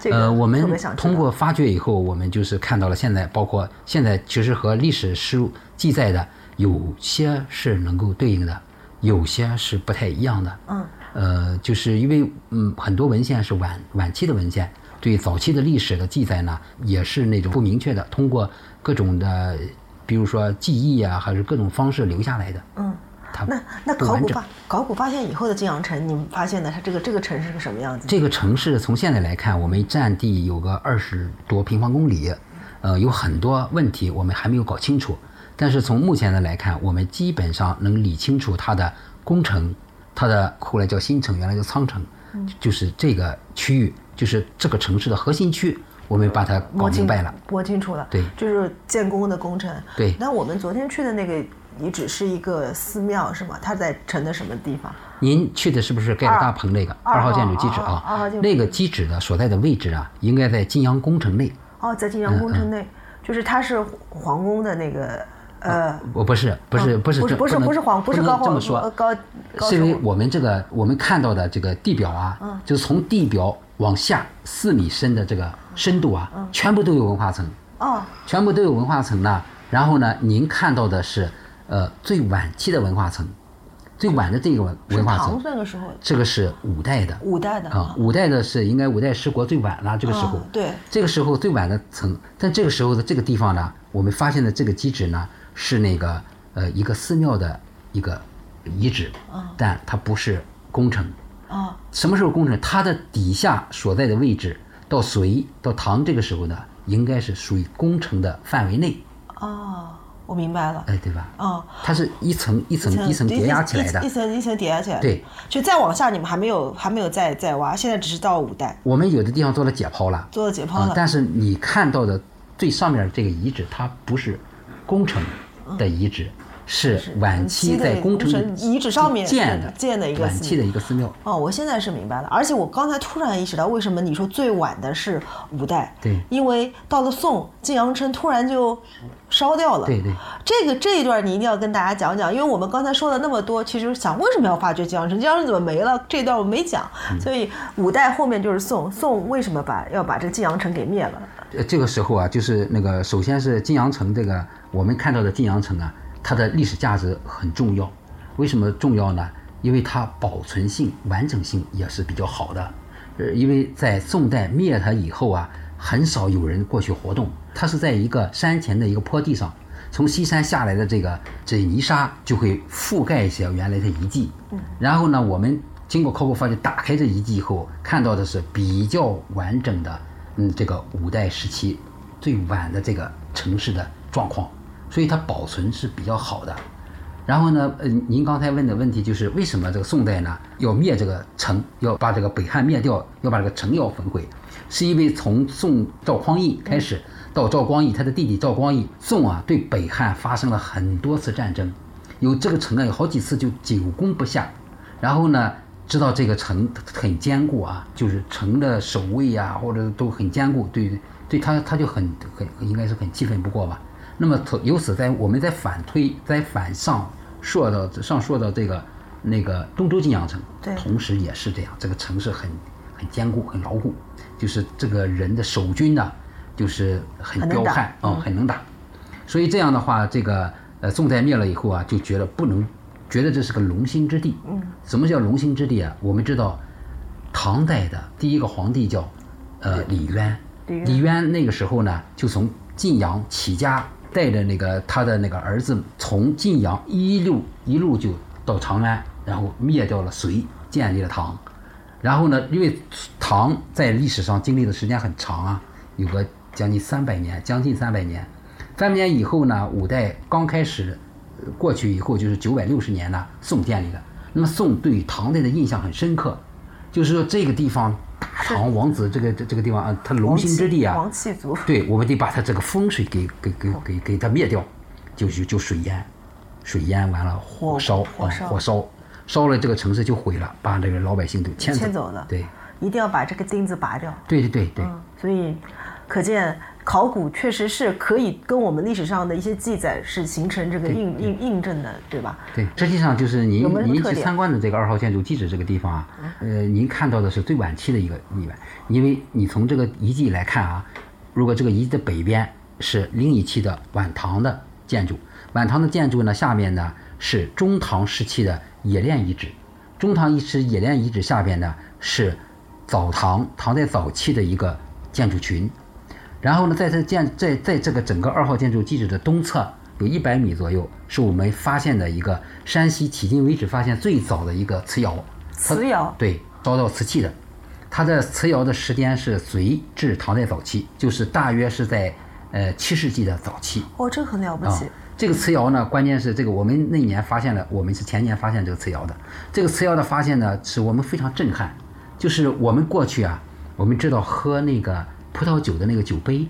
这个呃，我们通过发掘以后，我们就是看到了现在，包括现在其实和历史书记载的有些是能够对应的，有些是不太一样的。嗯，呃，就是因为嗯很多文献是晚晚期的文献，对早期的历史的记载呢也是那种不明确的，通过各种的，比如说记忆啊，还是各种方式留下来的。嗯，它那那考古发考古发现以后的晋阳城，你们发现的它这个这个城是个什么样子？这个城市从现在来看，我们占地有个二十多平方公里，呃，有很多问题我们还没有搞清楚。但是从目前的来看，我们基本上能理清楚它的工程，它的后来叫新城，原来叫仓城，就是这个区域，就是这个城市的核心区，我们把它搞明白了。摸清楚了，对就是建工的工程。对那我们昨天去的那个遗址是一个寺庙是吗？它在城的什么地方？您去的是不是盖了大棚那个二二号建筑号基址啊建？筑那个基址的所在的位置啊，应该在晋阳宫城内。哦，在晋阳宫城内，就是它是皇宫的那个呃。我不是不是哦不是这不是不是不是皇不是高皇这么说呃高高是因为我们这个我们看到的这个地表啊，嗯就是从地表往下四米深的这个深度啊，嗯全部都有文化层，哦全部都有文化层呢。然后呢，您看到的是呃最晚期的文化层，最晚的这个文化层，那个时候。这个是五代的。五代的啊，五代的是应该五代十国最晚了，这个时候。哦，对。这个时候最晚的层，但这个时候的这个地方呢，我们发现的这个基址呢是那个呃一个寺庙的一个遗址，但它不是工程。哦什么时候工程？它的底下所在的位置，到隋到唐这个时候呢，应该是属于工程的范围内，哦，我明白了。哎，对吧？嗯，它是一层一层一层叠压起来的一一。层一层叠压起来的。对，就再往下，你们还没有还没有再再挖，现在只是到五代我们有的地方做了解剖了，做了解剖了。啊但是你看到的最上面这个遗址，它不是工程的遗址，是晚期在工程遗址上面建的建的一个晚期的一个寺庙。哦，我现在是明白了，而且我刚才突然意识到，为什么你说最晚的是五代？对因为到了宋，晋阳城突然就烧掉了。对对，这个这一段你一定要跟大家讲讲，因为我们刚才说了那么多，其实想为什么要发掘晋阳城？晋阳城怎么没了？这段我没讲，嗯所以五代后面就是宋，宋为什么把要把这个晋阳城给灭了？呃，这个时候啊，就是那个，首先是晋阳城这个我们看到的晋阳城啊，它的历史价值很重要。为什么重要呢？因为它保存性、完整性也是比较好的。呃，因为在宋代灭它以后啊，很少有人过去活动。它是在一个山前的一个坡地上，从西山下来的这个这泥沙就会覆盖一些原来的遗迹。嗯然后呢，我们经过考古发掘，打开这遗迹以后，看到的是比较完整的，嗯，这个五代时期最晚的这个城市的状况，所以它保存是比较好的。然后呢，呃，您刚才问的问题就是为什么这个宋代呢要灭这个城，要把这个北汉灭掉，要把这个城要焚毁，是因为从宋赵匡胤开始到赵光义他的弟弟赵光义，宋啊对北汉发生了很多次战争，有这个城啊有好几次就久攻不下，然后呢，知道这个城很坚固啊，就是城的守卫啊或者都很坚固，对对他他就很很应该是很气愤不过吧。那么由此在我们在反推在反上说到上说到这个那个东周晋阳城，对同时也是这样，这个城市很很坚固很牢固，就是这个人的守军呢，就是很彪悍啊、嗯很能打。所以这样的话，这个呃宋代灭了以后啊，就觉得不能，觉得这是个龙兴之地。嗯，什么叫龙兴之地啊？我们知道，唐代的第一个皇帝叫呃，李渊李渊那个时候呢，就从晋阳起家，带着那个他的那个儿子从晋阳一路一路就到长安，然后灭掉了隋，建立了唐。然后呢，因为唐在历史上经历的时间很长啊，有个将近三百年，将近三百年。三百年以后呢，五代刚开始过去以后，就是九百六十年呢，宋建立的。那么宋对唐代的印象很深刻，就是说这个地方唐王子这个这这个地方啊，它龙兴之地啊，王气族。对，我们得把它这个风水给给给给给它灭掉，就就就水淹，水淹完了火火烧啊火烧。火烧，烧了这个城市就毁了，把这个老百姓都迁迁走。了。对。一定要把这个钉子拔掉。对对对对，嗯，所以可见考古确实是可以跟我们历史上的一些记载是形成这个印印印证的，对吧？对，实际上就是您您去参观的这个二号建筑遗址这个地方啊，呃，您看到的是最晚期的一个遗址，因为你从这个遗迹来看啊，如果这个遗迹的北边是另一期的晚唐的建筑，晚唐的建筑呢下面呢是中唐时期的冶炼遗址，中唐遗址冶炼遗址下边呢是早唐唐代早期的一个建筑群，然后呢，在这建在在这个整个二号建筑基址的东侧有一百米左右，是我们发现的一个山西迄今为止发现最早的一个瓷窑。瓷窑对，烧造瓷器的。它的瓷窑的时间是隋至唐代早期，就是大约是在呃七世纪的早期。哦，这很了不啊起。，这个瓷窑呢，关键是这个我们那年发现了，我们是前年发现这个瓷窑的。这个瓷窑的发现呢，使我们非常震撼。就是我们过去啊，我们知道喝那个葡萄酒的那个酒杯，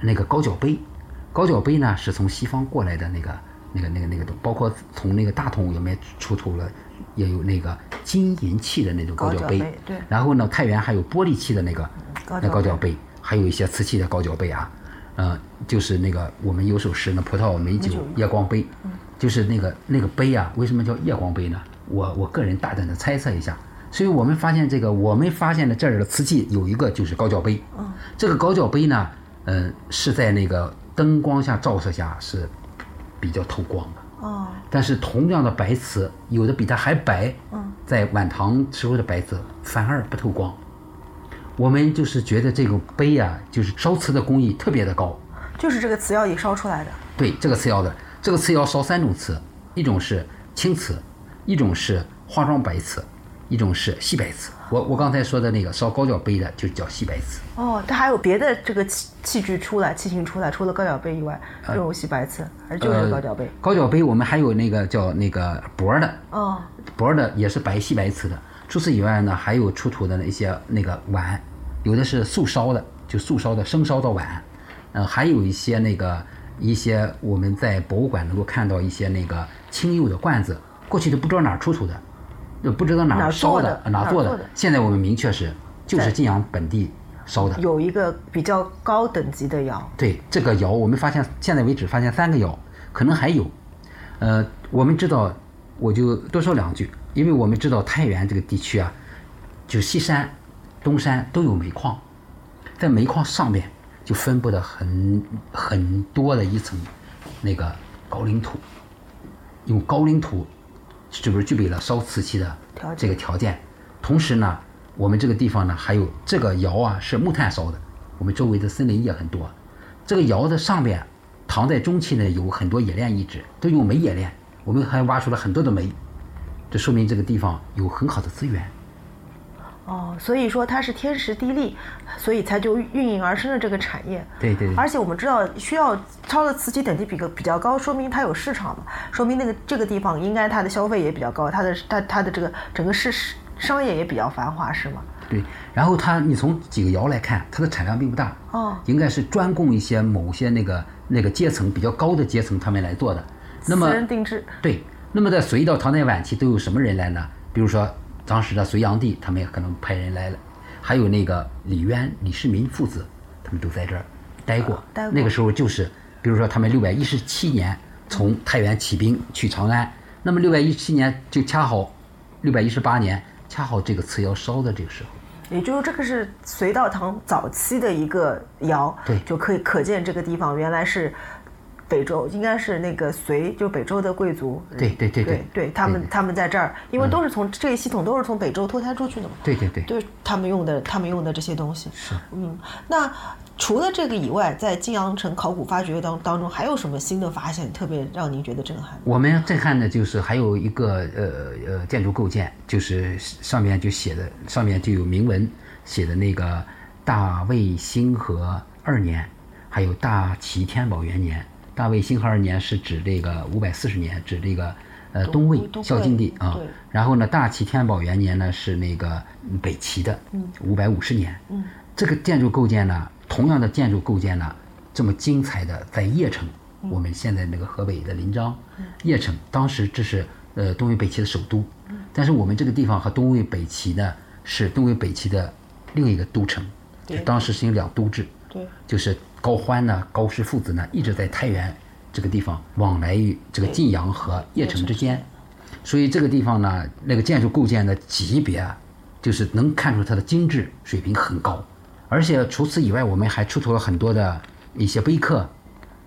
那个高脚杯，高脚杯呢是从西方过来的那个那个那个那个东，包括从那个大同有没有出土了，也有那个金银器的那种高脚杯。对然后呢，太原还有玻璃器的那个高那高脚杯，还有一些瓷器的高脚杯啊，呃，就是那个我们有首诗呢，葡萄美酒夜光杯，就是那个那个杯啊，为什么叫夜光杯呢？我我个人大胆的猜测一下，所以我们发现这个，我们发现的这儿的瓷器有一个就是高脚杯，这个高脚杯呢，呃，是在那个灯光下照射下是比较透光的。哦，但是同样的白瓷，有的比它还白，嗯在晚唐时候的白瓷反而不透光。我们就是觉得这个杯啊，就是烧瓷的工艺特别的高。就是这个瓷窑里烧出来的。对这个瓷窑的，这个瓷窑烧三种瓷，一种是青瓷，一种是化妆白瓷，一种是细白瓷。我我刚才说的那个烧高脚杯的就叫细白瓷。哦，它还有别的这个器器具出来，器型出来，除了高脚杯以外，这种细白瓷，还是就是高脚杯。高脚杯我们还有那个叫那个薄的，哦，薄的也是白细白瓷的。除此以外呢，还有出土的一些那个碗，有的是素烧的，就素烧的生烧的碗，呃，还有一些那个一些我们在博物馆能够看到一些那个青釉的罐子，过去都不知道哪儿出土的，就不知道哪哪儿儿烧的哪儿做哪儿做的现在我们明确是就是晋阳本地烧的。有一个比较高等级的窑。对这个窑，我们发现现在为止发现三个窑，可能还有。呃，我们知道，我就多说两句，因为我们知道太原这个地区啊，就西山、东山都有煤矿，在煤矿上面就分布的很很多的一层那个高岭土，用高岭土是不是具备了烧瓷器的这个条件？同时呢，我们这个地方呢还有这个窑啊是木炭烧的，我们周围的森林也很多。这个窑的上边，唐代中期呢有很多冶炼遗址，都用煤冶炼，我们还挖出了很多的煤，这说明这个地方有很好的资源。哦，所以说它是天时地利，所以才就运营而生的这个产业。对对对而且我们知道，需要烧的瓷器等级比个比较高，说明它有市场嘛，说明那个这个地方应该它的消费也比较高，它的它它的这个整个市商业也比较繁华，是吗？对，然后它你从几个窑来看，它的产量并不大，哦应该是专供一些某些那个那个阶层比较高的阶层他们来做的。那么私人定制。对，那么在隋到唐代晚期都有什么人来呢？比如说当时的隋炀帝，他们也可能派人来了，还有那个李渊、李世民父子，他们都在这儿待过。待过那个时候就是，比如说他们六百一十七年从太原起兵去长安，那么六百一十七年就恰好六百一十八年，恰好这个瓷窑烧的这个时候。也就是这个是隋道唐早期的一个窑，对就可以可见这个地方原来是北周，应该是那个隋，就北周的贵族。对对对对对他们他们在这儿，因为都是从这一系统都是从北周脱胎出去的嘛。对对对。就是他们用的，他们用的这些东西。是，嗯，那除了这个以外，在晋阳城考古发掘当当中，还有什么新的发现特别让您觉得震撼？我们震撼的就是还有一个呃呃建筑构件，就是上面就写的，上面就有铭文写的那个大魏兴和二年，还有大齐天宝元年。大魏兴和二年是指这个五百四十年，指这个呃东魏孝敬帝啊。然后呢，大齐天宝元年呢是那个嗯北齐的，五百五十年。嗯，这个建筑构建呢，同样的建筑构建呢，这么精彩的在邺城，嗯我们现在那个河北的临漳，邺城当时这是呃东魏北齐的首都，嗯但是我们这个地方和东魏北齐呢是东魏北齐的另一个都城，就当时实行两都制。对，就是高欢呢、高氏父子呢，一直在太原这个地方往来于这个晋阳和邺城之间，所以这个地方呢，那个建筑构建的级别，就是能看出它的精致水平很高。而且除此以外，我们还出土了很多的一些碑刻，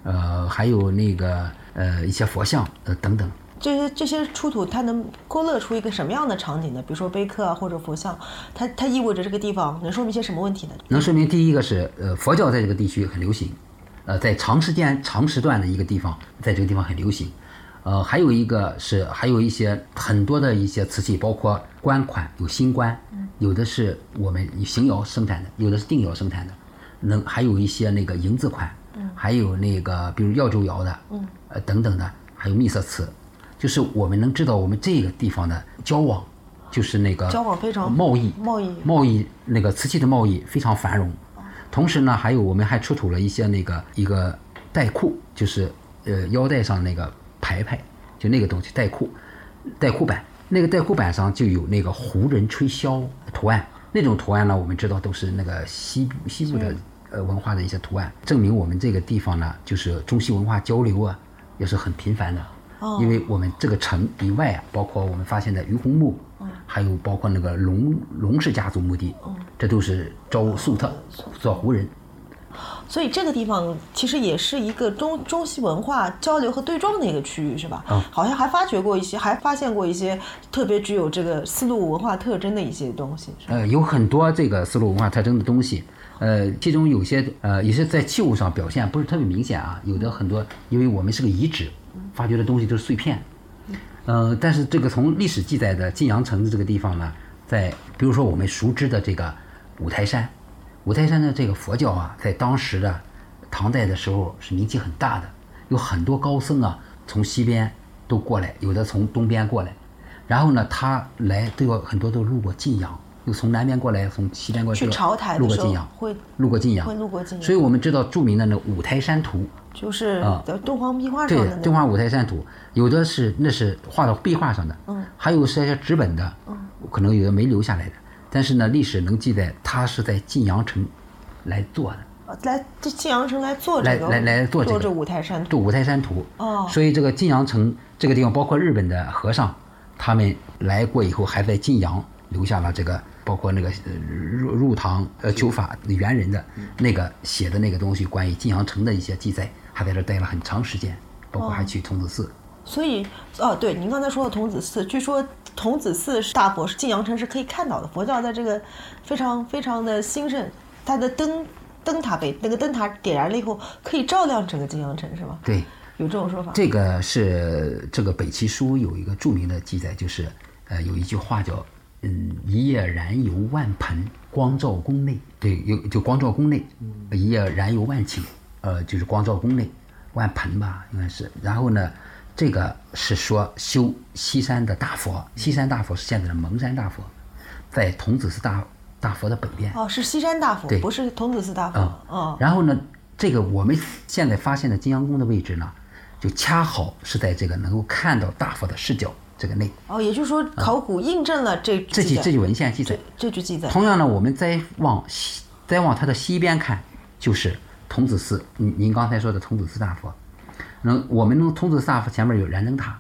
呃，还有那个呃一些佛像呃等等。这些这些出土，它能勾勒出一个什么样的场景呢？比如说碑刻啊，或者佛像，它它意味着这个地方能说明一些什么问题呢？能说明第一个是呃佛教在这个地区很流行，呃在长时间长时段的一个地方，在这个地方很流行，呃还有一个是还有一些很多的一些瓷器，包括官款有新官，有的是我们以邢窑生产的，有的是定窑生产的，能还有一些那个银字款，还有那个比如耀州窑的，呃等等的，还有秘色瓷，就是我们能知道我们这个地方的交往，就是那个交往非常贸易贸易。贸易那个瓷器的贸易非常繁荣，同时呢，还有我们还出土了一些那个一个带裤，就是呃腰带上那个牌牌，就那个东西带裤，带裤板，那个带裤板上就有那个胡人吹箫图案，那种图案呢，我们知道都是那个西部西部的呃文化的一些图案，证明我们这个地方呢，就是中西文化交流啊，也是很频繁的。因为我们这个城以外啊，包括我们发现的于洪墓，还有包括那个龙龙氏家族墓地，这都是招粟特做胡人。所以这个地方其实也是一个中中西文化交流和对撞的一个区域，是吧？啊。好像还发掘过一些，还发现过一些特别具有这个丝路文化特征的一些东西，呃，有很多这个丝路文化特征的东西，呃，其中有些呃也是在器物上表现不是特别明显啊，有的很多，因为我们是个遗址，发掘的东西都是碎片，呃，但是这个从历史记载的晋阳城的这个地方呢，在比如说我们熟知的这个五台山，五台山的这个佛教啊，在当时的唐代的时候是名气很大的，有很多高僧啊从西边都过来，有的从东边过来，然后呢，他来都要很多都路过晋阳，又从南边过来，从西边过来去路过晋阳，会路过晋阳，会路过晋阳。所以我们知道著名的那个五台山图，就是敦煌壁画上对的，那个敦煌五台山图，有的是那是画到壁画上的，嗯，还有是一些纸本的，嗯，可能有的没留下来的，但是呢，历史能记载他是在晋阳城来做的，呃来这晋阳城来做这个来来来做这个这五台山图做五台山图。哦所以这个晋阳城这个地方，包括日本的和尚，他们来过以后，还在晋阳留下了这个，包括那个呃入入唐呃求法猿人的那个写的那个东西，关于晋阳城的一些记载，还在这儿待了很长时间，包括还去童子寺。所以，哦，对，您刚才说的童子寺，据说童子寺是大佛是晋阳城是可以看到的，佛教在这个非常非常的兴盛，它的灯灯塔被那个灯塔点燃了以后，可以照亮整个晋阳城，是吧？对，有这种说法。这个是这个北齐书有一个著名的记载，就是呃有一句话叫嗯一夜燃油万盆，光照宫内。对，有就光照宫内，一夜燃油万顷，呃就是光照宫内万盆吧，应该是。然后呢，这个是说修西山的大佛，西山大佛是现在的蒙山大佛，在童子寺大大佛的北边。哦，是西山大佛对，不是童子寺大佛。啊、哦，然后呢，这个我们现在发现的金阳宫的位置呢，就恰好是在这个能够看到大佛的视角这个内。哦，也就是说，考古印证了这这句这句文献记载这。这句记载。同样呢，我们再往西，再往它的西边看，就是童子寺。您您刚才说的童子寺大佛，能我们能童子寺大佛前面有燃灯塔，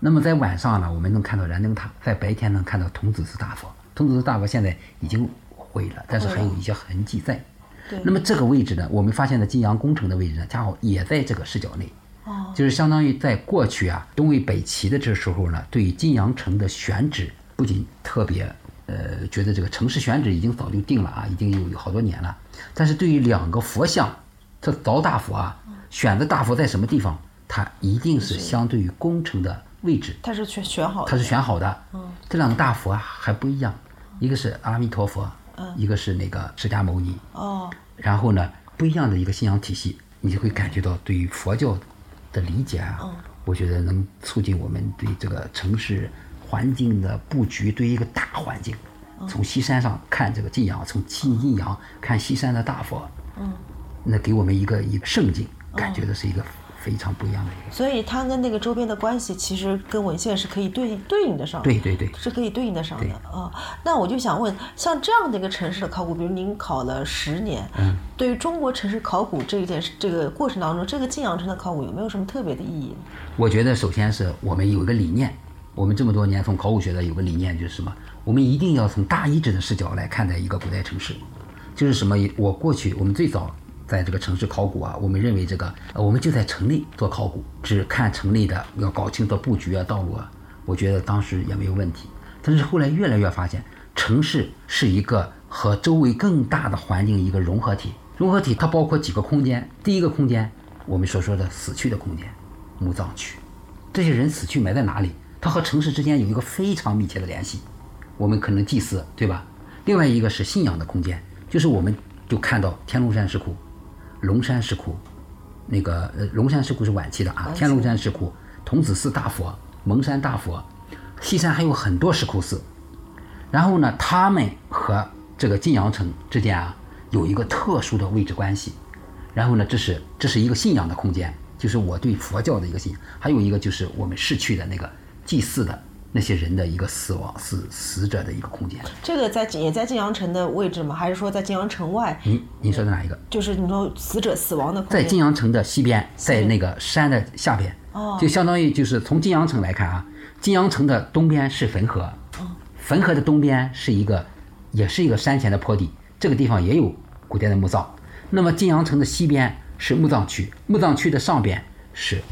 那么在晚上呢，我们能看到燃灯塔；在白天能看到童子寺大佛。童子寺大佛现在已经毁了，但是还有一些痕迹在。对那么这个位置呢，我们发现的晋阳宫城的位置呢，恰好也在这个视角内。哦，就是相当于在过去啊，东魏北齐的这时候呢，对于晋阳城的选址不仅特别呃觉得这个城市选址已经早就定了啊，已经有有好多年了，但是对于两个佛像，这凿大佛啊，选的大佛在什么地方，它一定是相对于工程的位置，它是选选好的。它是选好的。这两个大佛啊还不一样，一个是阿弥陀佛，一个是那个释迦牟尼。哦，然后呢，不一样的一个信仰体系，你就会感觉到对于佛教的理解啊，我觉得能促进我们对这个城市环境的布局，对一个大环境，从西山上看这个晋阳，从晋晋阳看西山的大佛，嗯，那给我们一个一个圣境，感觉的是一个非常不一样的一个。所以它跟那个周边的关系，其实跟文献是可以对对应得上的。对对对是可以对应得上的对啊。那我就想问，像这样的一个城市的考古，比如您考了十年，嗯，对于中国城市考古这一件事这个过程当中，这个晋阳城的考古有没有什么特别的意义呢？我觉得首先是我们有一个理念，我们这么多年从考古学的有个理念就是什么？我们一定要从大遗址的视角来看待一个古代城市，就是什么？我过去我们最早在这个城市考古啊，我们认为这个呃我们就在城内做考古，只看城内的，要搞清楚布局啊、道路啊，我觉得当时也没有问题。但是后来越来越发现，城市是一个和周围更大的环境一个融合体。融合体它包括几个空间，第一个空间我们所说的死去的空间，墓葬区。这些人死去埋在哪里？它和城市之间有一个非常密切的联系。我们可能祭祀，对吧？另外一个是信仰的空间，就是我们就看到天龙山石窟、龙山石窟，那个呃龙山石窟是晚期的啊，天龙山石窟、童子寺大佛、蒙山大佛，西山还有很多石窟寺。然后呢，他们和这个晋阳城之间啊有一个特殊的位置关系。然后呢，这是这是一个信仰的空间，就是我对佛教的一个信仰。还有一个就是我们逝去的那个祭祀的那些人的一个死亡死死者的一个空间。这个在也在晋阳城的位置吗？还是说在晋阳城外？您您说的哪一个？就是你说死者死亡的空间？在晋阳城的西边，在那个山的下边，哦就相当于就是从晋阳城来看啊，晋阳城的东边是汾河，汾河的东边是一个，也是一个山前的坡地，这个地方也有古代的墓葬。那么晋阳城的西边是墓葬区，墓葬区的上边是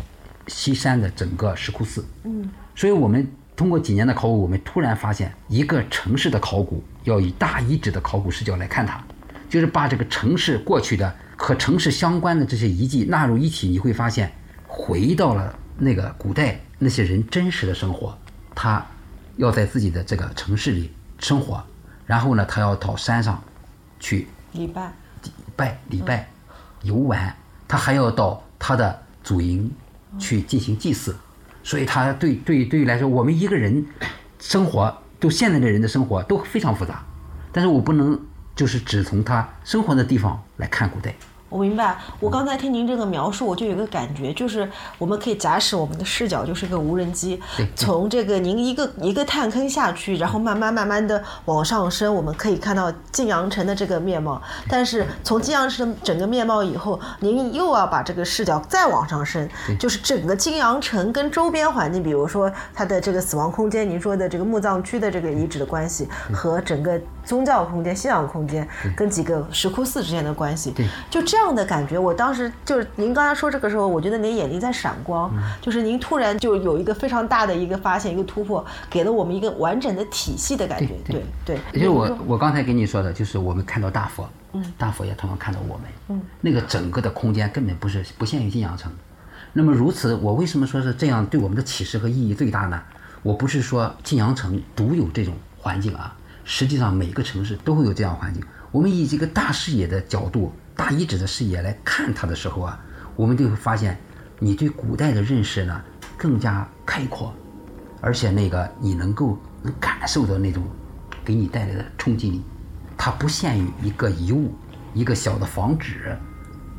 西山的整个石窟寺。嗯，所以我们通过几年的考古，我们突然发现，一个城市的考古要以大遗址的考古视角来看它，就是把这个城市过去的和城市相关的这些遗迹纳入一起，你会发现，回到了那个古代那些人真实的生活，他要在自己的这个城市里生活，然后呢，他要到山上去礼拜。拜礼拜、游玩，他还要到他的祖茔去进行祭祀，所以他对对对于来说，我们一个人生活，就现在的人的生活都非常复杂，但是我不能就是只从他生活的地方来看古代。我明白，我刚才听您这个描述，我就有一个感觉，就是我们可以假使我们的视角就是个无人机对，从这个您一个一个探坑下去，然后慢慢慢慢的往上升，我们可以看到晋阳城的这个面貌。但是从晋阳城整个面貌以后，您又要把这个视角再往上升，就是整个晋阳城跟周边环境，比如说它的这个死亡空间，您说的这个墓葬区的这个遗址的关系，和整个宗教空间、信仰空间跟几个石窟寺之间的关系对，就这样的感觉。我当时就是您刚才说这个时候，我觉得您眼睛在闪光，嗯就是您突然就有一个非常大的一个发现，一个突破，给了我们一个完整的体系的感觉。对对，也就是我我刚才跟你说的，就是我们看到大佛，嗯，大佛也同样看到我们，嗯，那个整个的空间根本不是不限于晋阳城。那么如此，我为什么说是这样对我们的启示和意义最大呢？我不是说晋阳城独有这种环境啊，实际上每个城市都会有这样环境。我们以这个大视野的角度、大遗址的视野来看它的时候啊，我们就会发现，你对古代的认识呢更加开阔，而且那个你能够能感受到那种给你带来的冲击力，它不限于一个遗物、一个小的房址，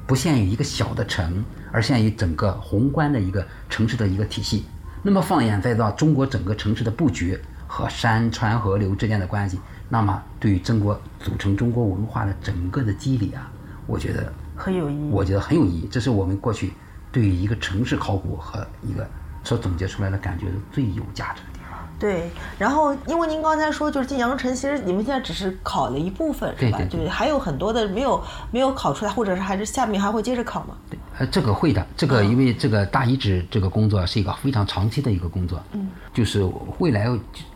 不限于一个小的城，而限于整个宏观的一个城市的一个体系。那么放眼再到中国整个城市的布局和山川河流之间的关系，那么对于中国组成中国文化的整个的机理啊，我觉得很有意义。我觉得很有意义。这是我们过去对于一个城市考古和一个所总结出来的感觉最有价值的地方。对，然后因为您刚才说就是晋阳城，其实你们现在只是考了一部分，是吧？对对对还有很多的没有没有考出来，或者是还是下面还会接着考吗？对，呃，这个会的，这个因为这个大遗址这个工作是一个非常长期的一个工作，嗯，就是未来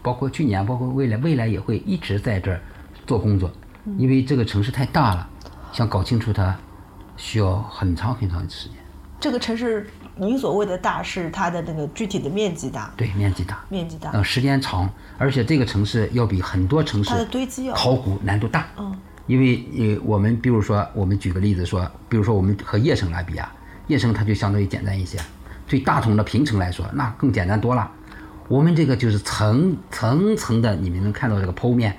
包括去年，包括未来，未来也会一直在这儿做工作，因为这个城市太大了，想搞清楚它需要很长很长的时间。这个城市，您所谓的大是它的那个具体的面积大，对，面积大，面积大，呃，时间长，而且这个城市要比很多城市它的堆积要考古难度大。嗯，因为呃，我们比如说，我们举个例子说，比如说我们和叶城来比啊，叶城它就相对于简单一些，对大同的平城来说，那更简单多了。我们这个就是层层层的，你们能看到这个剖面，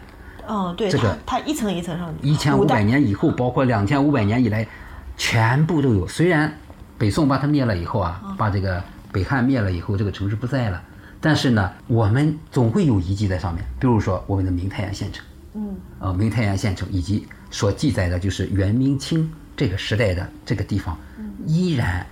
嗯，对，这个它它一层一层上去，一千五百年以后，包括两千五百年以来，全部都有。虽然北宋把它灭了以后啊，把这个北汉灭了以后，这个城市不在了。但是呢，我们总会有遗迹在上面，比如说我们的明太阳县城，嗯，呃，明太阳县城以及所记载的就是元明清这个时代的这个地方，依然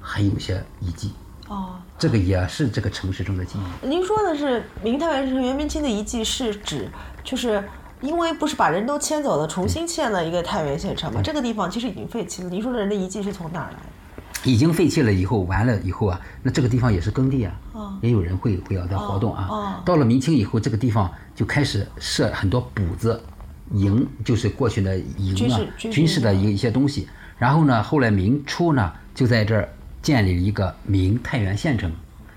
还有些遗迹。哦，这个也是这个城市中的记忆。您说的是明太原城元明清的遗迹，是指就是因为不是把人都迁走了，重新建了一个太原县城嘛？这个地方其实已经废弃了。您说的人的遗迹是从哪儿来的？已经废弃了以后，完了以后啊，那这个地方也是耕地啊，哦也有人会会要在活动啊。哦到了明清以后，这个地方就开始设很多补子、营，就是过去的营啊军事，军事的一一些东西。然后呢，后来明初呢，就在这儿建立了一个明太原县城，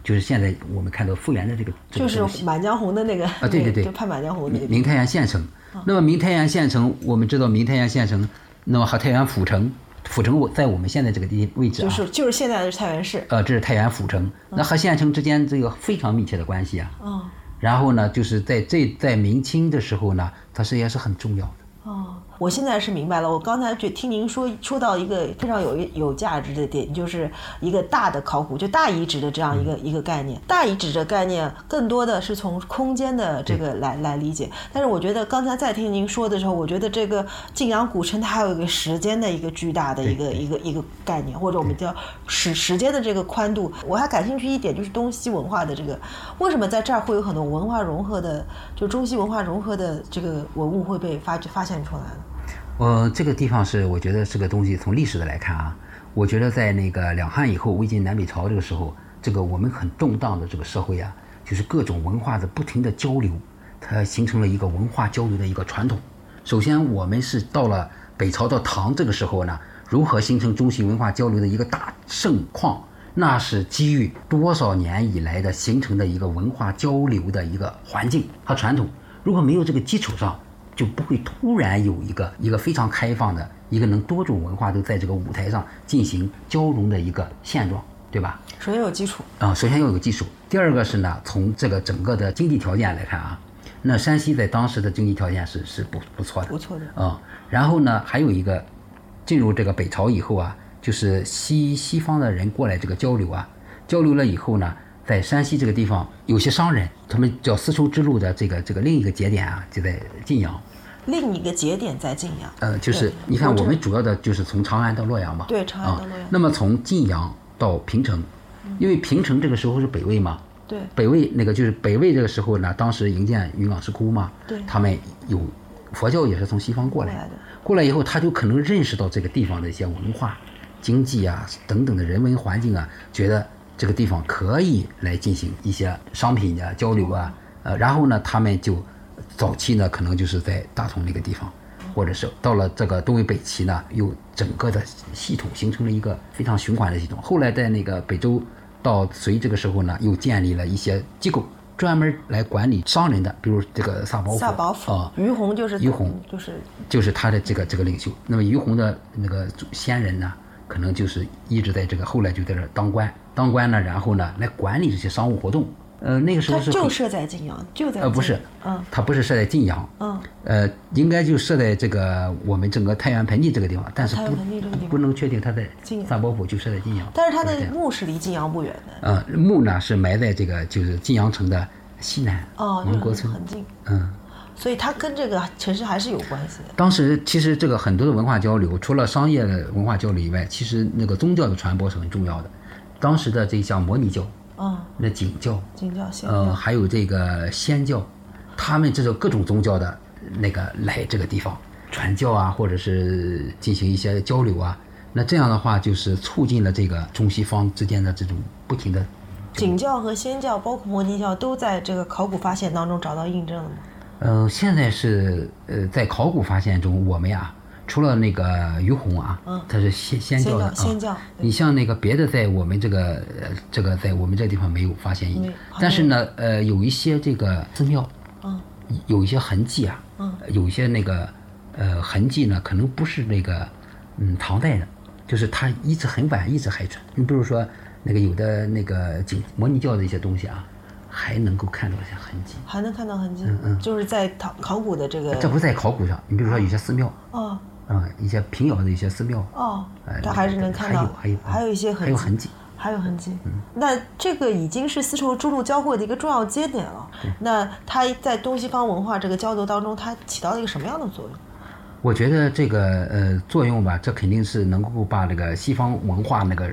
就是现在我们看到复原的这个这就是满江红》的那个啊，对对对，就拍《满江红》的那个明太原县城。那么明太原县城，我们知道明太原县城，那么和太原府城，府城我在我们现在这个地位置啊，就是就是现在的太原市。呃，这是太原府城，那和县城之间这个非常密切的关系啊。哦然后呢，就是在这在明清的时候呢，它实际上是很重要的。哦，我现在是明白了。我刚才就听您说说到一个非常有有价值的点，就是一个大的考古，就大遗址的这样一个、一个概念。大遗址的概念更多的是从空间的这个来来理解。但是我觉得刚才在听您说的时候，我觉得这个晋阳古城它还有一个时间的一个巨大的一个一个一个概念，或者我们叫时时间的这个宽度。我还感兴趣一点就是东西文化的这个，为什么在这儿会有很多文化融合的，就中西文化融合的这个文物会被发掘发现出来呢？呃，这个地方是我觉得这个东西从历史的来看啊，我觉得在那个两汉以后，魏晋南北朝这个时候，这个我们很动荡的这个社会啊，就是各种文化的不停的交流，它形成了一个文化交流的一个传统。首先，我们是到了北朝到唐这个时候呢，如何形成中西文化交流的一个大盛况，那是基于多少年以来的形成的一个文化交流的一个环境和传统。如果没有这个基础上，就不会突然有一个一个非常开放的一个能多种文化都在这个舞台上进行交融的一个现状，对吧？首先有基础，啊，首先要有基础，第二个是呢，从这个整个的经济条件来看啊，那山西在当时的经济条件是是不不错的，不错的。啊、然后呢，还有一个进入这个北朝以后啊，就是西西方的人过来这个交流啊，交流了以后呢，在山西这个地方有些商人，他们叫丝绸之路的这个这个另一个节点啊，就在晋阳。另一个节点在晋阳。呃，就是你看，我们主要的就是从长安到洛阳嘛。对长安到洛阳啊。那么从晋阳到平城，因为平城这个时候是北魏嘛，对北魏那个就是北魏这个时候呢，当时营建云冈石窟嘛，对他们有佛教也是从西方过来过来的过来以后他就可能认识到这个地方的一些文化、经济啊等等的人文环境啊，觉得这个地方可以来进行一些商品的交流啊，呃，然后呢，他们就早期呢可能就是在大同那个地方。或者是到了这个东魏北齐呢，又整个的系统形成了一个非常循环的系统。后来在那个北周到隋这个时候呢，又建立了一些机构，专门来管理商人的，比如这个萨保府。萨保府啊，于洪就是于洪就是就是他的这个这个领袖。那么于洪的那个先人呢，可能就是一直在这个后来就在这儿当官，当官呢，然后呢来管理这些商务活动。呃，那个时候是就设在晋阳，就在呃，不是，嗯它不是设在晋阳，嗯，呃，应该就设在这个我们整个太原盆地这个地方，但是不不能确定它在萨博府就设在晋阳，但是它的墓是离晋阳不远的，呃墓呢是埋在这个就是晋阳城的西南哦，国村，很很近，嗯。所以它跟这个城市还是有关系的。当时其实这个很多的文化交流，除了商业的文化交流以外，其实那个宗教的传播是很重要的。当时的这项摩尼教、嗯，那景教，景教、仙呃，还有这个仙教，他们这种各种宗教的那个来这个地方传教啊，或者是进行一些交流啊，那这样的话就是促进了这个中西方之间的这种不停的。景教和仙教，包括摩尼教，都在这个考古发现当中找到印证了吗？呃，现在是呃，在考古发现中，我们呀，除了那个于洪啊，嗯。他是先先教的啊，仙教你像那个别的，在我们这个呃这个在我们这地方没有发现但是呢，呃，有一些这个寺庙，嗯，有一些痕迹啊，嗯，有一些那个呃痕迹呢，可能不是那个嗯唐代的，就是它一直很晚一直还存。你比如说那个有的那个景摩尼教的一些东西啊，还能够看到一些痕迹。还能看到痕迹，嗯就是在考考古的这个这不在考古上，你比如说有些寺庙，哦，啊、一些平遥的一些寺庙，哦呃，它还是能看到，还有还有有一些痕迹，还有痕迹。还有痕迹。那这个已经是丝绸之路交汇的一个重要节点了。那它在东西方文化这个交流当中，它起到了一个什么样的作用？我觉得这个呃作用吧，这肯定是能够把那个西方文化那个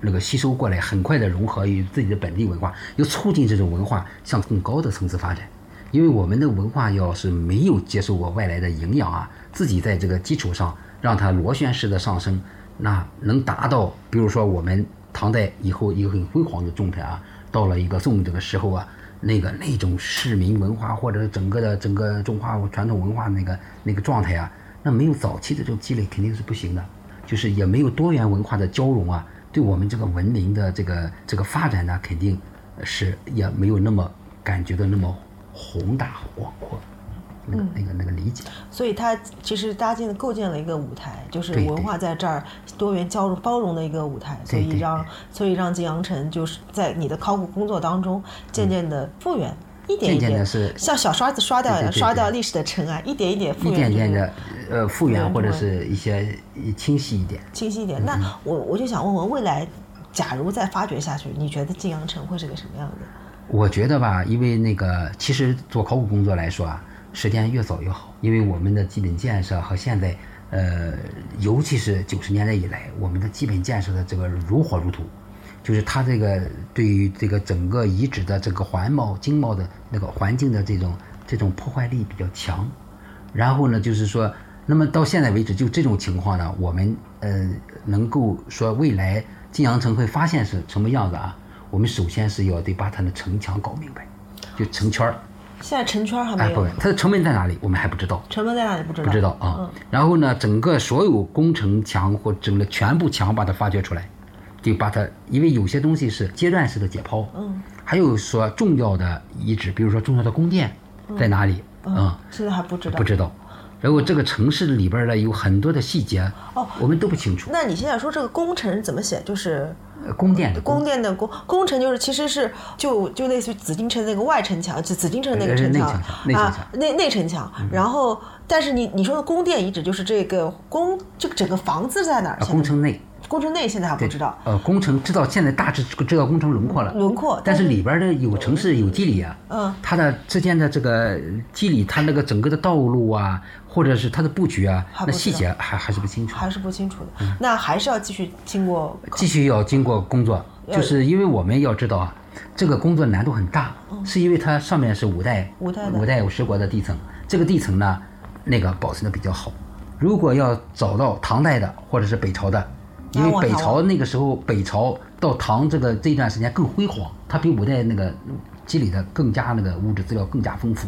那个吸收过来，很快的融合于自己的本地文化，又促进这种文化向更高的层次发展。因为我们的文化要是没有接受过外来的营养啊，自己在这个基础上让它螺旋式的上升，那能达到，比如说我们唐代以后一个很辉煌的状态啊，到了一个宋这个时候啊，那个那种市民文化或者整个的整个中华传统文化那个那个状态啊，那没有早期的这种积累肯定是不行的，就是也没有多元文化的交融啊，对我们这个文明的这个这个发展呢，肯定是也没有那么感觉的那么宏大广阔，那个那个那个理解。所以它其实搭建构建了一个舞台，就是文化在这儿多元交融包容的一个舞台，所以让所以让晋阳城就是在你的考古工作当中渐渐的复原。一点一点的是像小刷子刷掉一样，刷掉历史的尘埃，一点一点复一原这个点点的呃复原或者是一些清晰一点。清晰一点。嗯那我我就想问问，未来假如再发掘下去，你觉得晋阳城会是个什么样的？我觉得吧，因为那个其实做考古工作来说啊，时间越早越好，因为我们的基本建设和现在，呃，尤其是九十年代以来，我们的基本建设的这个如火如荼，就是它这个对于这个整个遗址的这个环貌、经貌的那个环境的这种这种破坏力比较强。然后呢，就是说，那么到现在为止，就这种情况呢，我们呃能够说未来晋阳城会发现是什么样子啊？我们首先是要得把它的城墙搞明白，就城圈儿，现在成圈还哎，没有，，不它的成本在哪里，我们还不知道。成本在哪里不知道？不知道啊。然后呢，整个所有工程墙或整个全部墙把它发掘出来，就把它，因为有些东西是阶段式的解剖，嗯，还有说重要的遗址，比如说重要的宫殿在哪里，嗯啊，现在还不知道。不知道。然后这个城市里边呢有很多的细节，哦我们都不清楚。那你现在说这个工程怎么写？就是呃宫殿的宫殿的宫工程，就是其实是就就类似于紫禁城那个外城墙，就紫禁城那个城墙啊内内城墙。然后，但是你你说的宫殿遗址，就是这个宫，这个整个房子在哪儿？啊，现在工程内工程内现在还不知道。呃，工程知道现在大致知道工程轮廓了，轮廓但是里边的有城市有机理啊，嗯它的之间的这个机理，它那个整个的道路啊，或者是它的布局啊那细节还还是不清楚，还是不清楚的，嗯那还是要继续经过继续要经过工作，就是因为我们要知道啊，这个工作难度很大，是因为它上面是五代五代五代五十国的地层，这个地层呢，那个保存的比较好。如果要找到唐代的或者是北朝的，因为北朝那个时候北朝到唐这个这一段时间更辉煌，它比五代那个积累的更加那个物质资料更加丰富。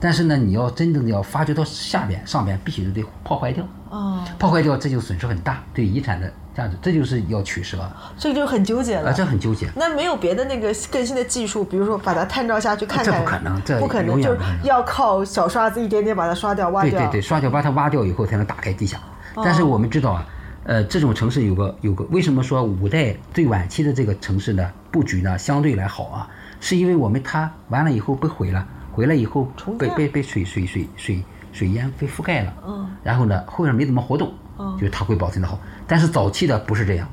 但是呢，你要真正的要发掘到下边上边，必须得破坏掉。哦，破坏掉，这就损失很大，对遗产的价值，这就是要取舍啊，这就很纠结了。这很纠结。那没有别的那个更新的技术，比如说把它探照下去看看，这不可能这不可能，就是要靠小刷子一点点把它刷掉、挖掉。对对对，刷掉把它挖掉以后才能打开地下。但是我们知道啊，呃，这种城市有个有个，为什么说五代最晚期的这个城市呢布局呢相对来好啊？是因为我们它完了以后被毁了，毁了以后被被被水水水水水淹被覆盖了，嗯，然后呢后面没怎么活动，嗯就是它会保存的好。但是早期的不是这样，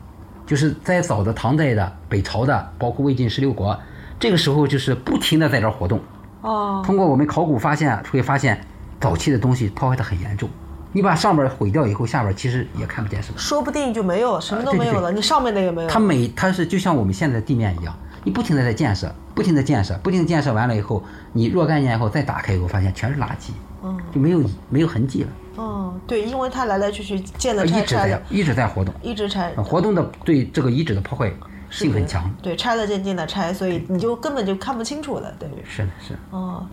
就是在早的唐代的、北朝的，包括魏晋十六国，这个时候就是不停的在这儿活动。哦，通过我们考古发现，会发现早期的东西破坏的很严重。你把上边毁掉以后，下边其实也看不见什么。说不定就没有，什么都对对没有了，你上面的也没有。它每它是就像我们现在的地面一样，你不停的在建设，不停的建设，不停的建设完了以后，你若干年以后再打开以后，发现全是垃圾，嗯就没有没有痕迹了，嗯，对，因为它来来去去建了一直在拆拆了，一直在活动，一直拆呃，活动的对这个遗址的破坏性很强。对，拆了渐渐的拆，所以你就根本就看不清楚了，等于是。是的，是的。哦，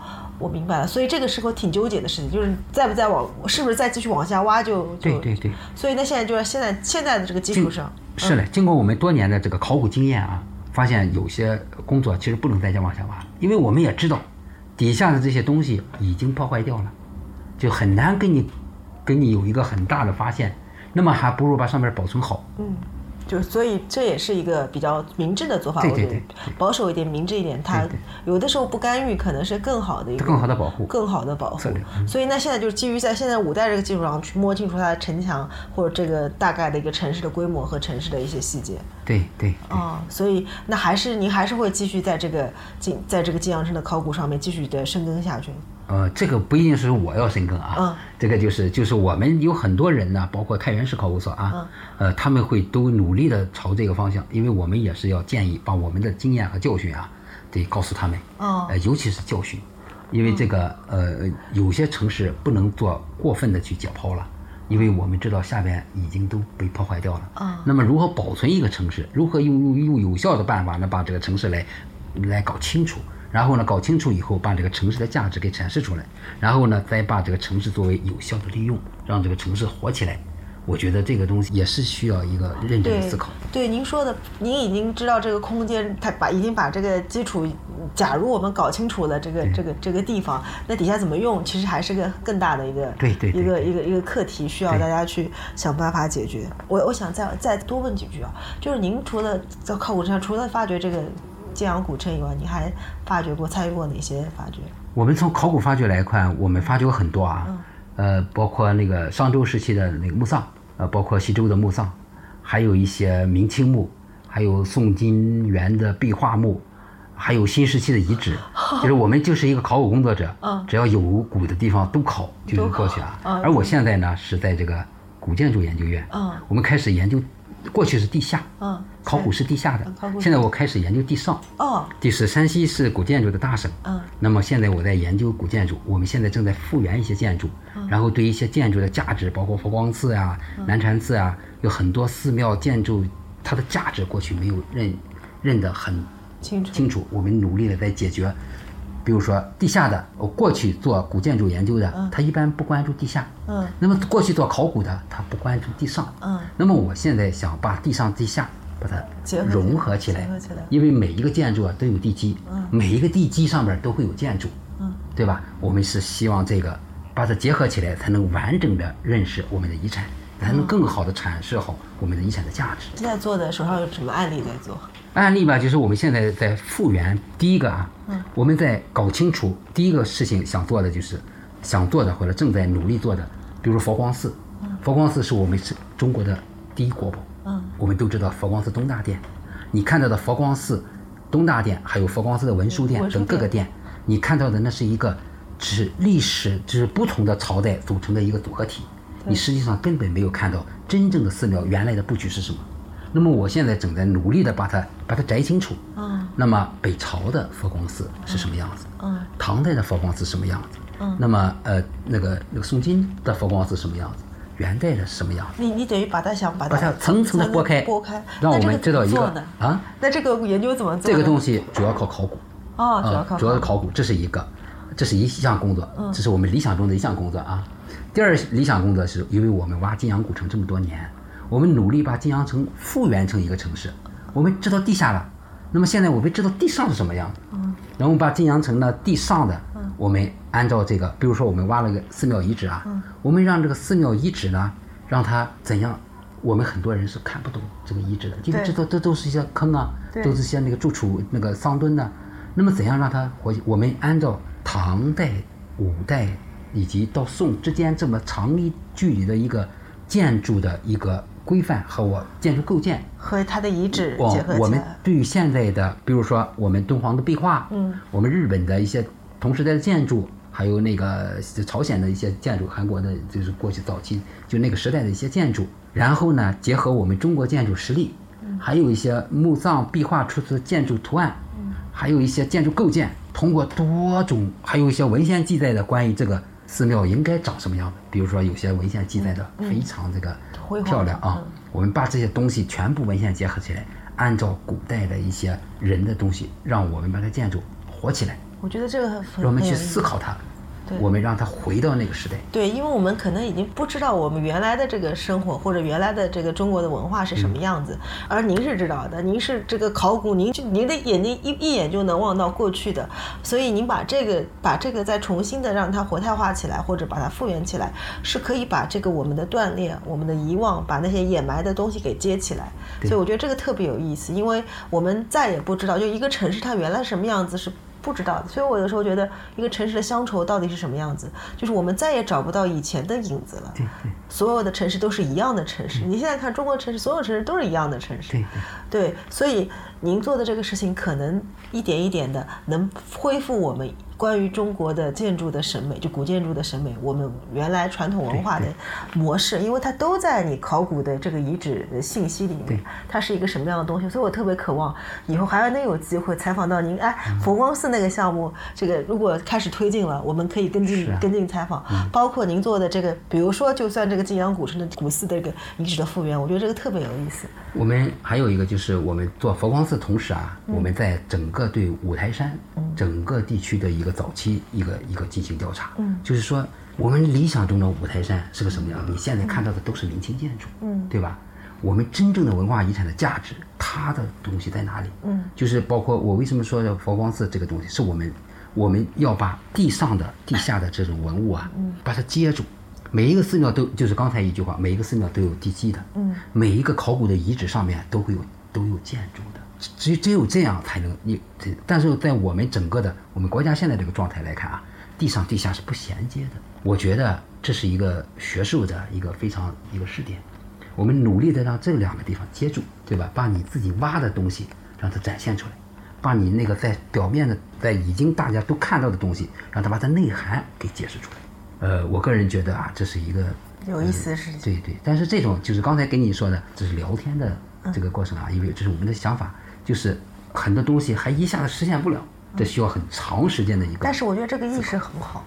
我明白了，所以这个时候挺纠结的事情，就是再不再往，是不是再继续往下挖就就对对对。所以呢，现在就是现在现在的这个基础上，是的，经过我们多年的这个考古经验啊，发现有些工作其实不能再往下挖，因为我们也知道，底下的这些东西已经破坏掉了，就很难给你给你有一个很大的发现。那么还不如把上面保存好。嗯，就是所以这也是一个比较明智的做法，对我觉得对对。保守一点、明智一点，它有的时候不干预可能是更好的一个更好的保护。更好的保护。所以那现在就是基于在现在五代这个基础上去摸清楚它的城墙或者这个大概的一个城市的规模和城市的一些细节。对对对，啊、所以那还是您还是会继续在这个晋在这个晋阳城的考古上面继续的深耕下去。呃，这个不一定是我要深耕啊，嗯这个就是就是我们有很多人呢，包括太原市考古所啊，嗯呃，他们会都努力的朝这个方向，因为我们也是要建议把我们的经验和教训啊，得告诉他们，哦呃，尤其是教训，因为这个呃，有些城市不能做过分的去解剖了。因为我们知道下边已经都被破坏掉了，嗯那么如何保存一个城市？如何用用用有效的办法呢，把这个城市来来搞清楚？然后呢，搞清楚以后，把这个城市的价值给展示出来，然后呢，再把这个城市作为有效的利用，让这个城市活起来。我觉得这个东西也是需要一个认真的思考。对，您说的，您已经知道这个空间，它把已经把这个基础，假如我们搞清楚了这个这个这个地方，那底下怎么用，其实还是个更大的一个对对对一个一个一个课题，需要大家去想办法解决。我我想再再多问几句啊，就是您除了在考古上，除了发掘这个晋阳古城以外，你还发掘过参与过哪些发掘？我们从考古发掘来看，我们发掘过很多啊，呃，包括那个商周时期的那个墓葬，呃，包括西周的墓葬，还有一些明清墓，还有宋金元的壁画墓，还有新时期的遗址。就是我们就是一个考古工作者，嗯只要有古的地方都考，就能过去啊。嗯而我现在呢是在这个古建筑研究院，嗯我们开始研究，过去是地下，嗯，考古是地下的。现在我开始研究地上。哦，地是山西是古建筑的大省，嗯，那么现在我在研究古建筑，我们现在正在复原一些建筑，然后对一些建筑的价值，包括佛光寺啊、南禅寺啊，有很多寺庙建筑，它的价值过去没有认认得很清楚。清楚，我们努力的在解决。比如说地下的，我过去做古建筑研究的，他一般不关注地下，嗯。那么过去做考古的，他不关注地上，嗯。那么我现在想把地上地下把它结合起来融合起来，合起来因为每一个建筑啊都有地基，每一个地基上面都会有建筑，嗯。对吧？我们是希望这个把它结合起来，才能完整的认识我们的遗产，才能更好的阐释好我们的遗产的价值。现在做的手上有什么案例在做？案例吧，就是我们现在在复原。第一个啊，我们在搞清楚第一个事情想做的就是想做的或者正在努力做的，比如佛光寺。佛光寺是我们是中国的第一国宝。嗯，我们都知道佛光寺东大殿，你看到的佛光寺东大殿，还有佛光寺的文殊殿等各个殿，你看到的那是一个只历史只不同的朝代组成的一个组合体。你实际上根本没有看到真正的寺庙原来的布局是什么。那么我现在正在努力的把它把它摘清楚。嗯，那么北朝的佛光寺是什么样子？嗯，唐代的佛光寺什么样子？嗯，那么呃那个那个宋金的佛光寺什么样子？元代的什么样子？你你等于把它想把把它层层的剥开，剥开，让我们知道一个啊，那这个研究怎么做？这个东西主要靠考古。哦，主要啊靠，主要是考古，这是一个，这是一项工作，嗯这是我们理想中的一项工作啊。第二理想工作是因为我们挖晋阳古城这么多年，我们努力把晋阳城复原成一个城市，我们知道地下了，那么现在我们知道地上是什么样，嗯，然后把晋阳城的地上的，我们按照这个，比如说我们挖了个寺庙遗址啊，我们让这个寺庙遗址呢，让它怎样？我们很多人是看不懂这个遗址的，因为对这都这都是一些坑啊，都是些那个住处那个桑墩的、那么怎样让它活？我们按照唐代、五代以及到宋之间这么长一距离的一个建筑的一个规范和我建筑构建，和它的遗址我结合我们。对于现在的，比如说我们敦煌的壁画，嗯，我们日本的一些同时代的建筑，还有那个朝鲜的一些建筑，韩国的就是过去早期就那个时代的一些建筑，然后呢，结合我们中国建筑实力，还有一些墓葬壁画出土建筑图案，还有一些建筑构建，通过多种，还有一些文献记载的关于这个寺庙应该长什么样的，比如说有些文献记载的非常这个漂亮啊嗯，我们把这些东西全部文献结合起来，按照古代的一些人的东西，让我们把它建筑活起来，我觉得这个很让我们去思考它。对我们让他回到那个时代。对，因为我们可能已经不知道我们原来的这个生活或者原来的这个中国的文化是什么样子，而您是知道的，您是这个考古，您就您的眼睛一一眼就能望到过去的，所以您把这个把这个再重新的让它活态化起来，或者把它复原起来，是可以把这个我们的断裂、我们的遗忘，把那些掩埋的东西给接起来。所以我觉得这个特别有意思，因为我们再也不知道，就一个城市它原来什么样子是。不知道的，所以我有时候觉得一个城市的乡愁到底是什么样子，就是我们再也找不到以前的影子了。对对所有的城市都是一样的城市，你现在看中国城市，所有城市都是一样的城市。对对对，所以您做的这个事情，可能一点一点的能恢复我们关于中国的建筑的审美，就古建筑的审美，我们原来传统文化的模式，因为它都在你考古的这个遗址的信息里面，它是一个什么样的东西，所以我特别渴望以后还能有机会采访到您。哎，佛光寺那个项目，这个如果开始推进了，我们可以跟进、啊。跟进采访，包括您做的这个，比如说就算这个晋阳古城的古寺的这个遗址的复原，我觉得这个特别有意思。我们还有一个就是我们做佛光寺同时啊，我们在整个对五台山整个地区的一个早期一个一个进行调查，嗯，就是说我们理想中的五台山是个什么样？你现在看到的都是明清建筑，嗯，对吧？我们真正的文化遗产的价值，它的东西在哪里？嗯，就是包括我为什么说佛光寺这个东西，是我们我们要把地上的、地下的这种文物啊，把它接住。每一个寺庙都就是刚才一句话，每一个寺庙都有地基的，嗯，每一个考古的遗址上面都会有都有建筑的，只只有这样才能你这。但是在我们整个的我们国家现在这个状态来看啊，地上地下是不衔接的。我觉得这是一个学术的一个非常一个试点。我们努力的让这两个地方接住，对吧？把你自己挖的东西让它展现出来，把你那个在表面的，在已经大家都看到的东西，让它把它内涵给解释出来。呃，我个人觉得啊，这是一个有意思的事情。对对，但是这种就是刚才跟你说的，这是聊天的这个过程啊，因为这是我们的想法，就是很多东西还一下子实现不了，这需要很长时间的一个。但是我觉得这个意识很好，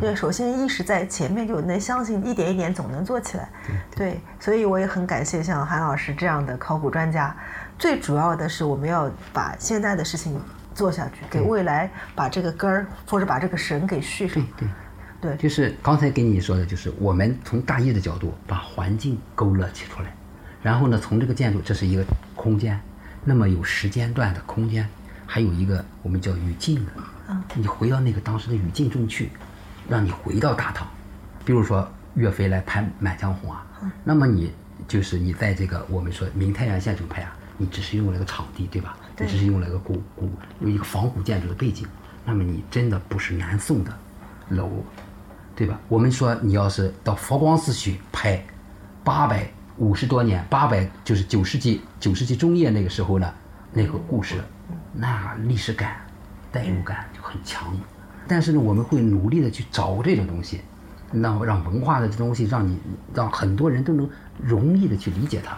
因为首先意识在前面就能相信一点一点总能做起来，对，所以我也很感谢像韩老师这样的考古专家。最主要的是我们要把现在的事情做下去，给未来把这个根儿或者把这个绳给续上对。对。对，就是刚才给你说的，就是我们从大义的角度把环境勾勒起出来，然后呢，从这个建筑，这是一个空间，那么有时间段的空间，还有一个我们叫语境的，嗯，你回到那个当时的语境中去，让你回到大唐，比如说岳飞来拍《满江红》啊，那么你就是你在这个我们说明太原县城拍啊，你只是用了个场地，对吧？对你只是用了一个古古有一个仿古建筑的背景，那么你真的不是南宋的楼。对吧？我们说你要是到佛光寺去拍，八百五十多年，八百就是九世纪九世纪中叶那个时候呢，那个故事，那历史感、代入感就很强。但是呢，我们会努力的去找这种东西，让让文化的这东西，让你让很多人都能容易的去理解它。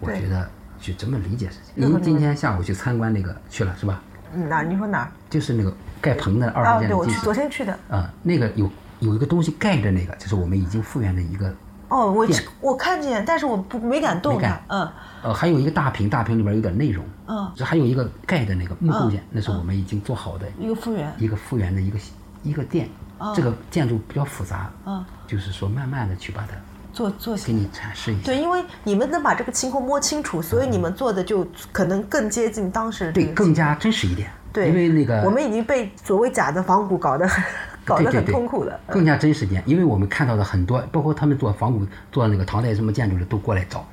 我觉得去怎么理解事情。您今天下午去参观那个去了是吧？嗯哪儿？你说哪儿？就是那个盖棚的二啊，对，十件的技术我去昨天去的。啊，那个有有一个东西盖着那个，就是我们已经复原的一个，哦，我店我看见，但是我不没敢动它。嗯呃，还有一个大屏，大屏里边有点内容，嗯，这还有一个盖的那个木构件，嗯那是我们已经做好的一个复原。一个复原的一个一个店，哦这个建筑比较复杂，嗯，就是说慢慢的去把它做做。给你展示一下。对，因为你们能把这个情况摸清楚，所以你们做的就可能更接近当时对，更加真实一点。对，因为那个我们已经被所谓假的仿古搞得很搞得很对对对痛苦了。更加真实点，因为我们看到的很多，包括他们做仿古、做那个唐代什么建筑的，都过来找。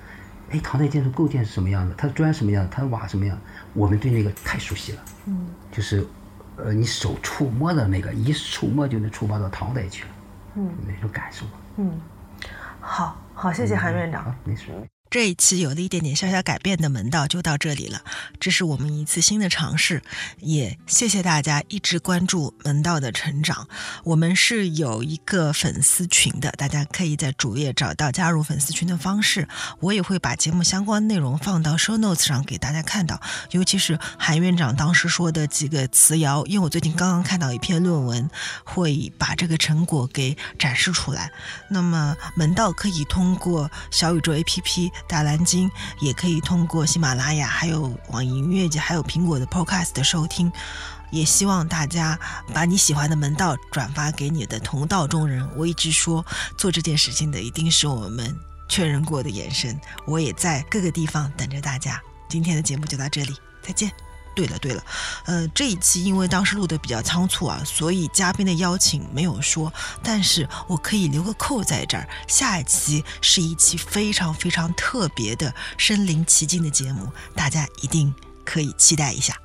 哎，唐代建筑构件是什么样的？它的砖什么样的？它的瓦什么样？我们对那个太熟悉了。嗯，就是，呃，你手触摸的那个，一触摸就能触摸到唐代去了。嗯，那种感受。嗯好好，谢谢韩院长。好，没事。这一期有了一点点小小改变的门道就到这里了，这是我们一次新的尝试，也谢谢大家一直关注门道的成长。我们是有一个粉丝群的，大家可以在主页找到加入粉丝群的方式。我也会把节目相关内容放到 show notes 上给大家看到，尤其是韩院长当时说的几个词谣，因为我最近刚刚看到一篇论文，会把这个成果给展示出来。那么门道可以通过小宇宙 APP 大蓝鲸，也可以通过喜马拉雅、还有网易音乐节、还有苹果的 Podcast 的收听。也希望大家把你喜欢的门道转发给你的同道中人。我一直说，做这件事情的一定是我们确认过的眼神。我也在各个地方等着大家。今天的节目就到这里，再见。对了对了，呃，这一期因为当时录的比较仓促啊，所以嘉宾的邀请没有说，但是我可以留个扣在这儿。下一期是一期非常非常特别的身临其境的节目，大家一定可以期待一下。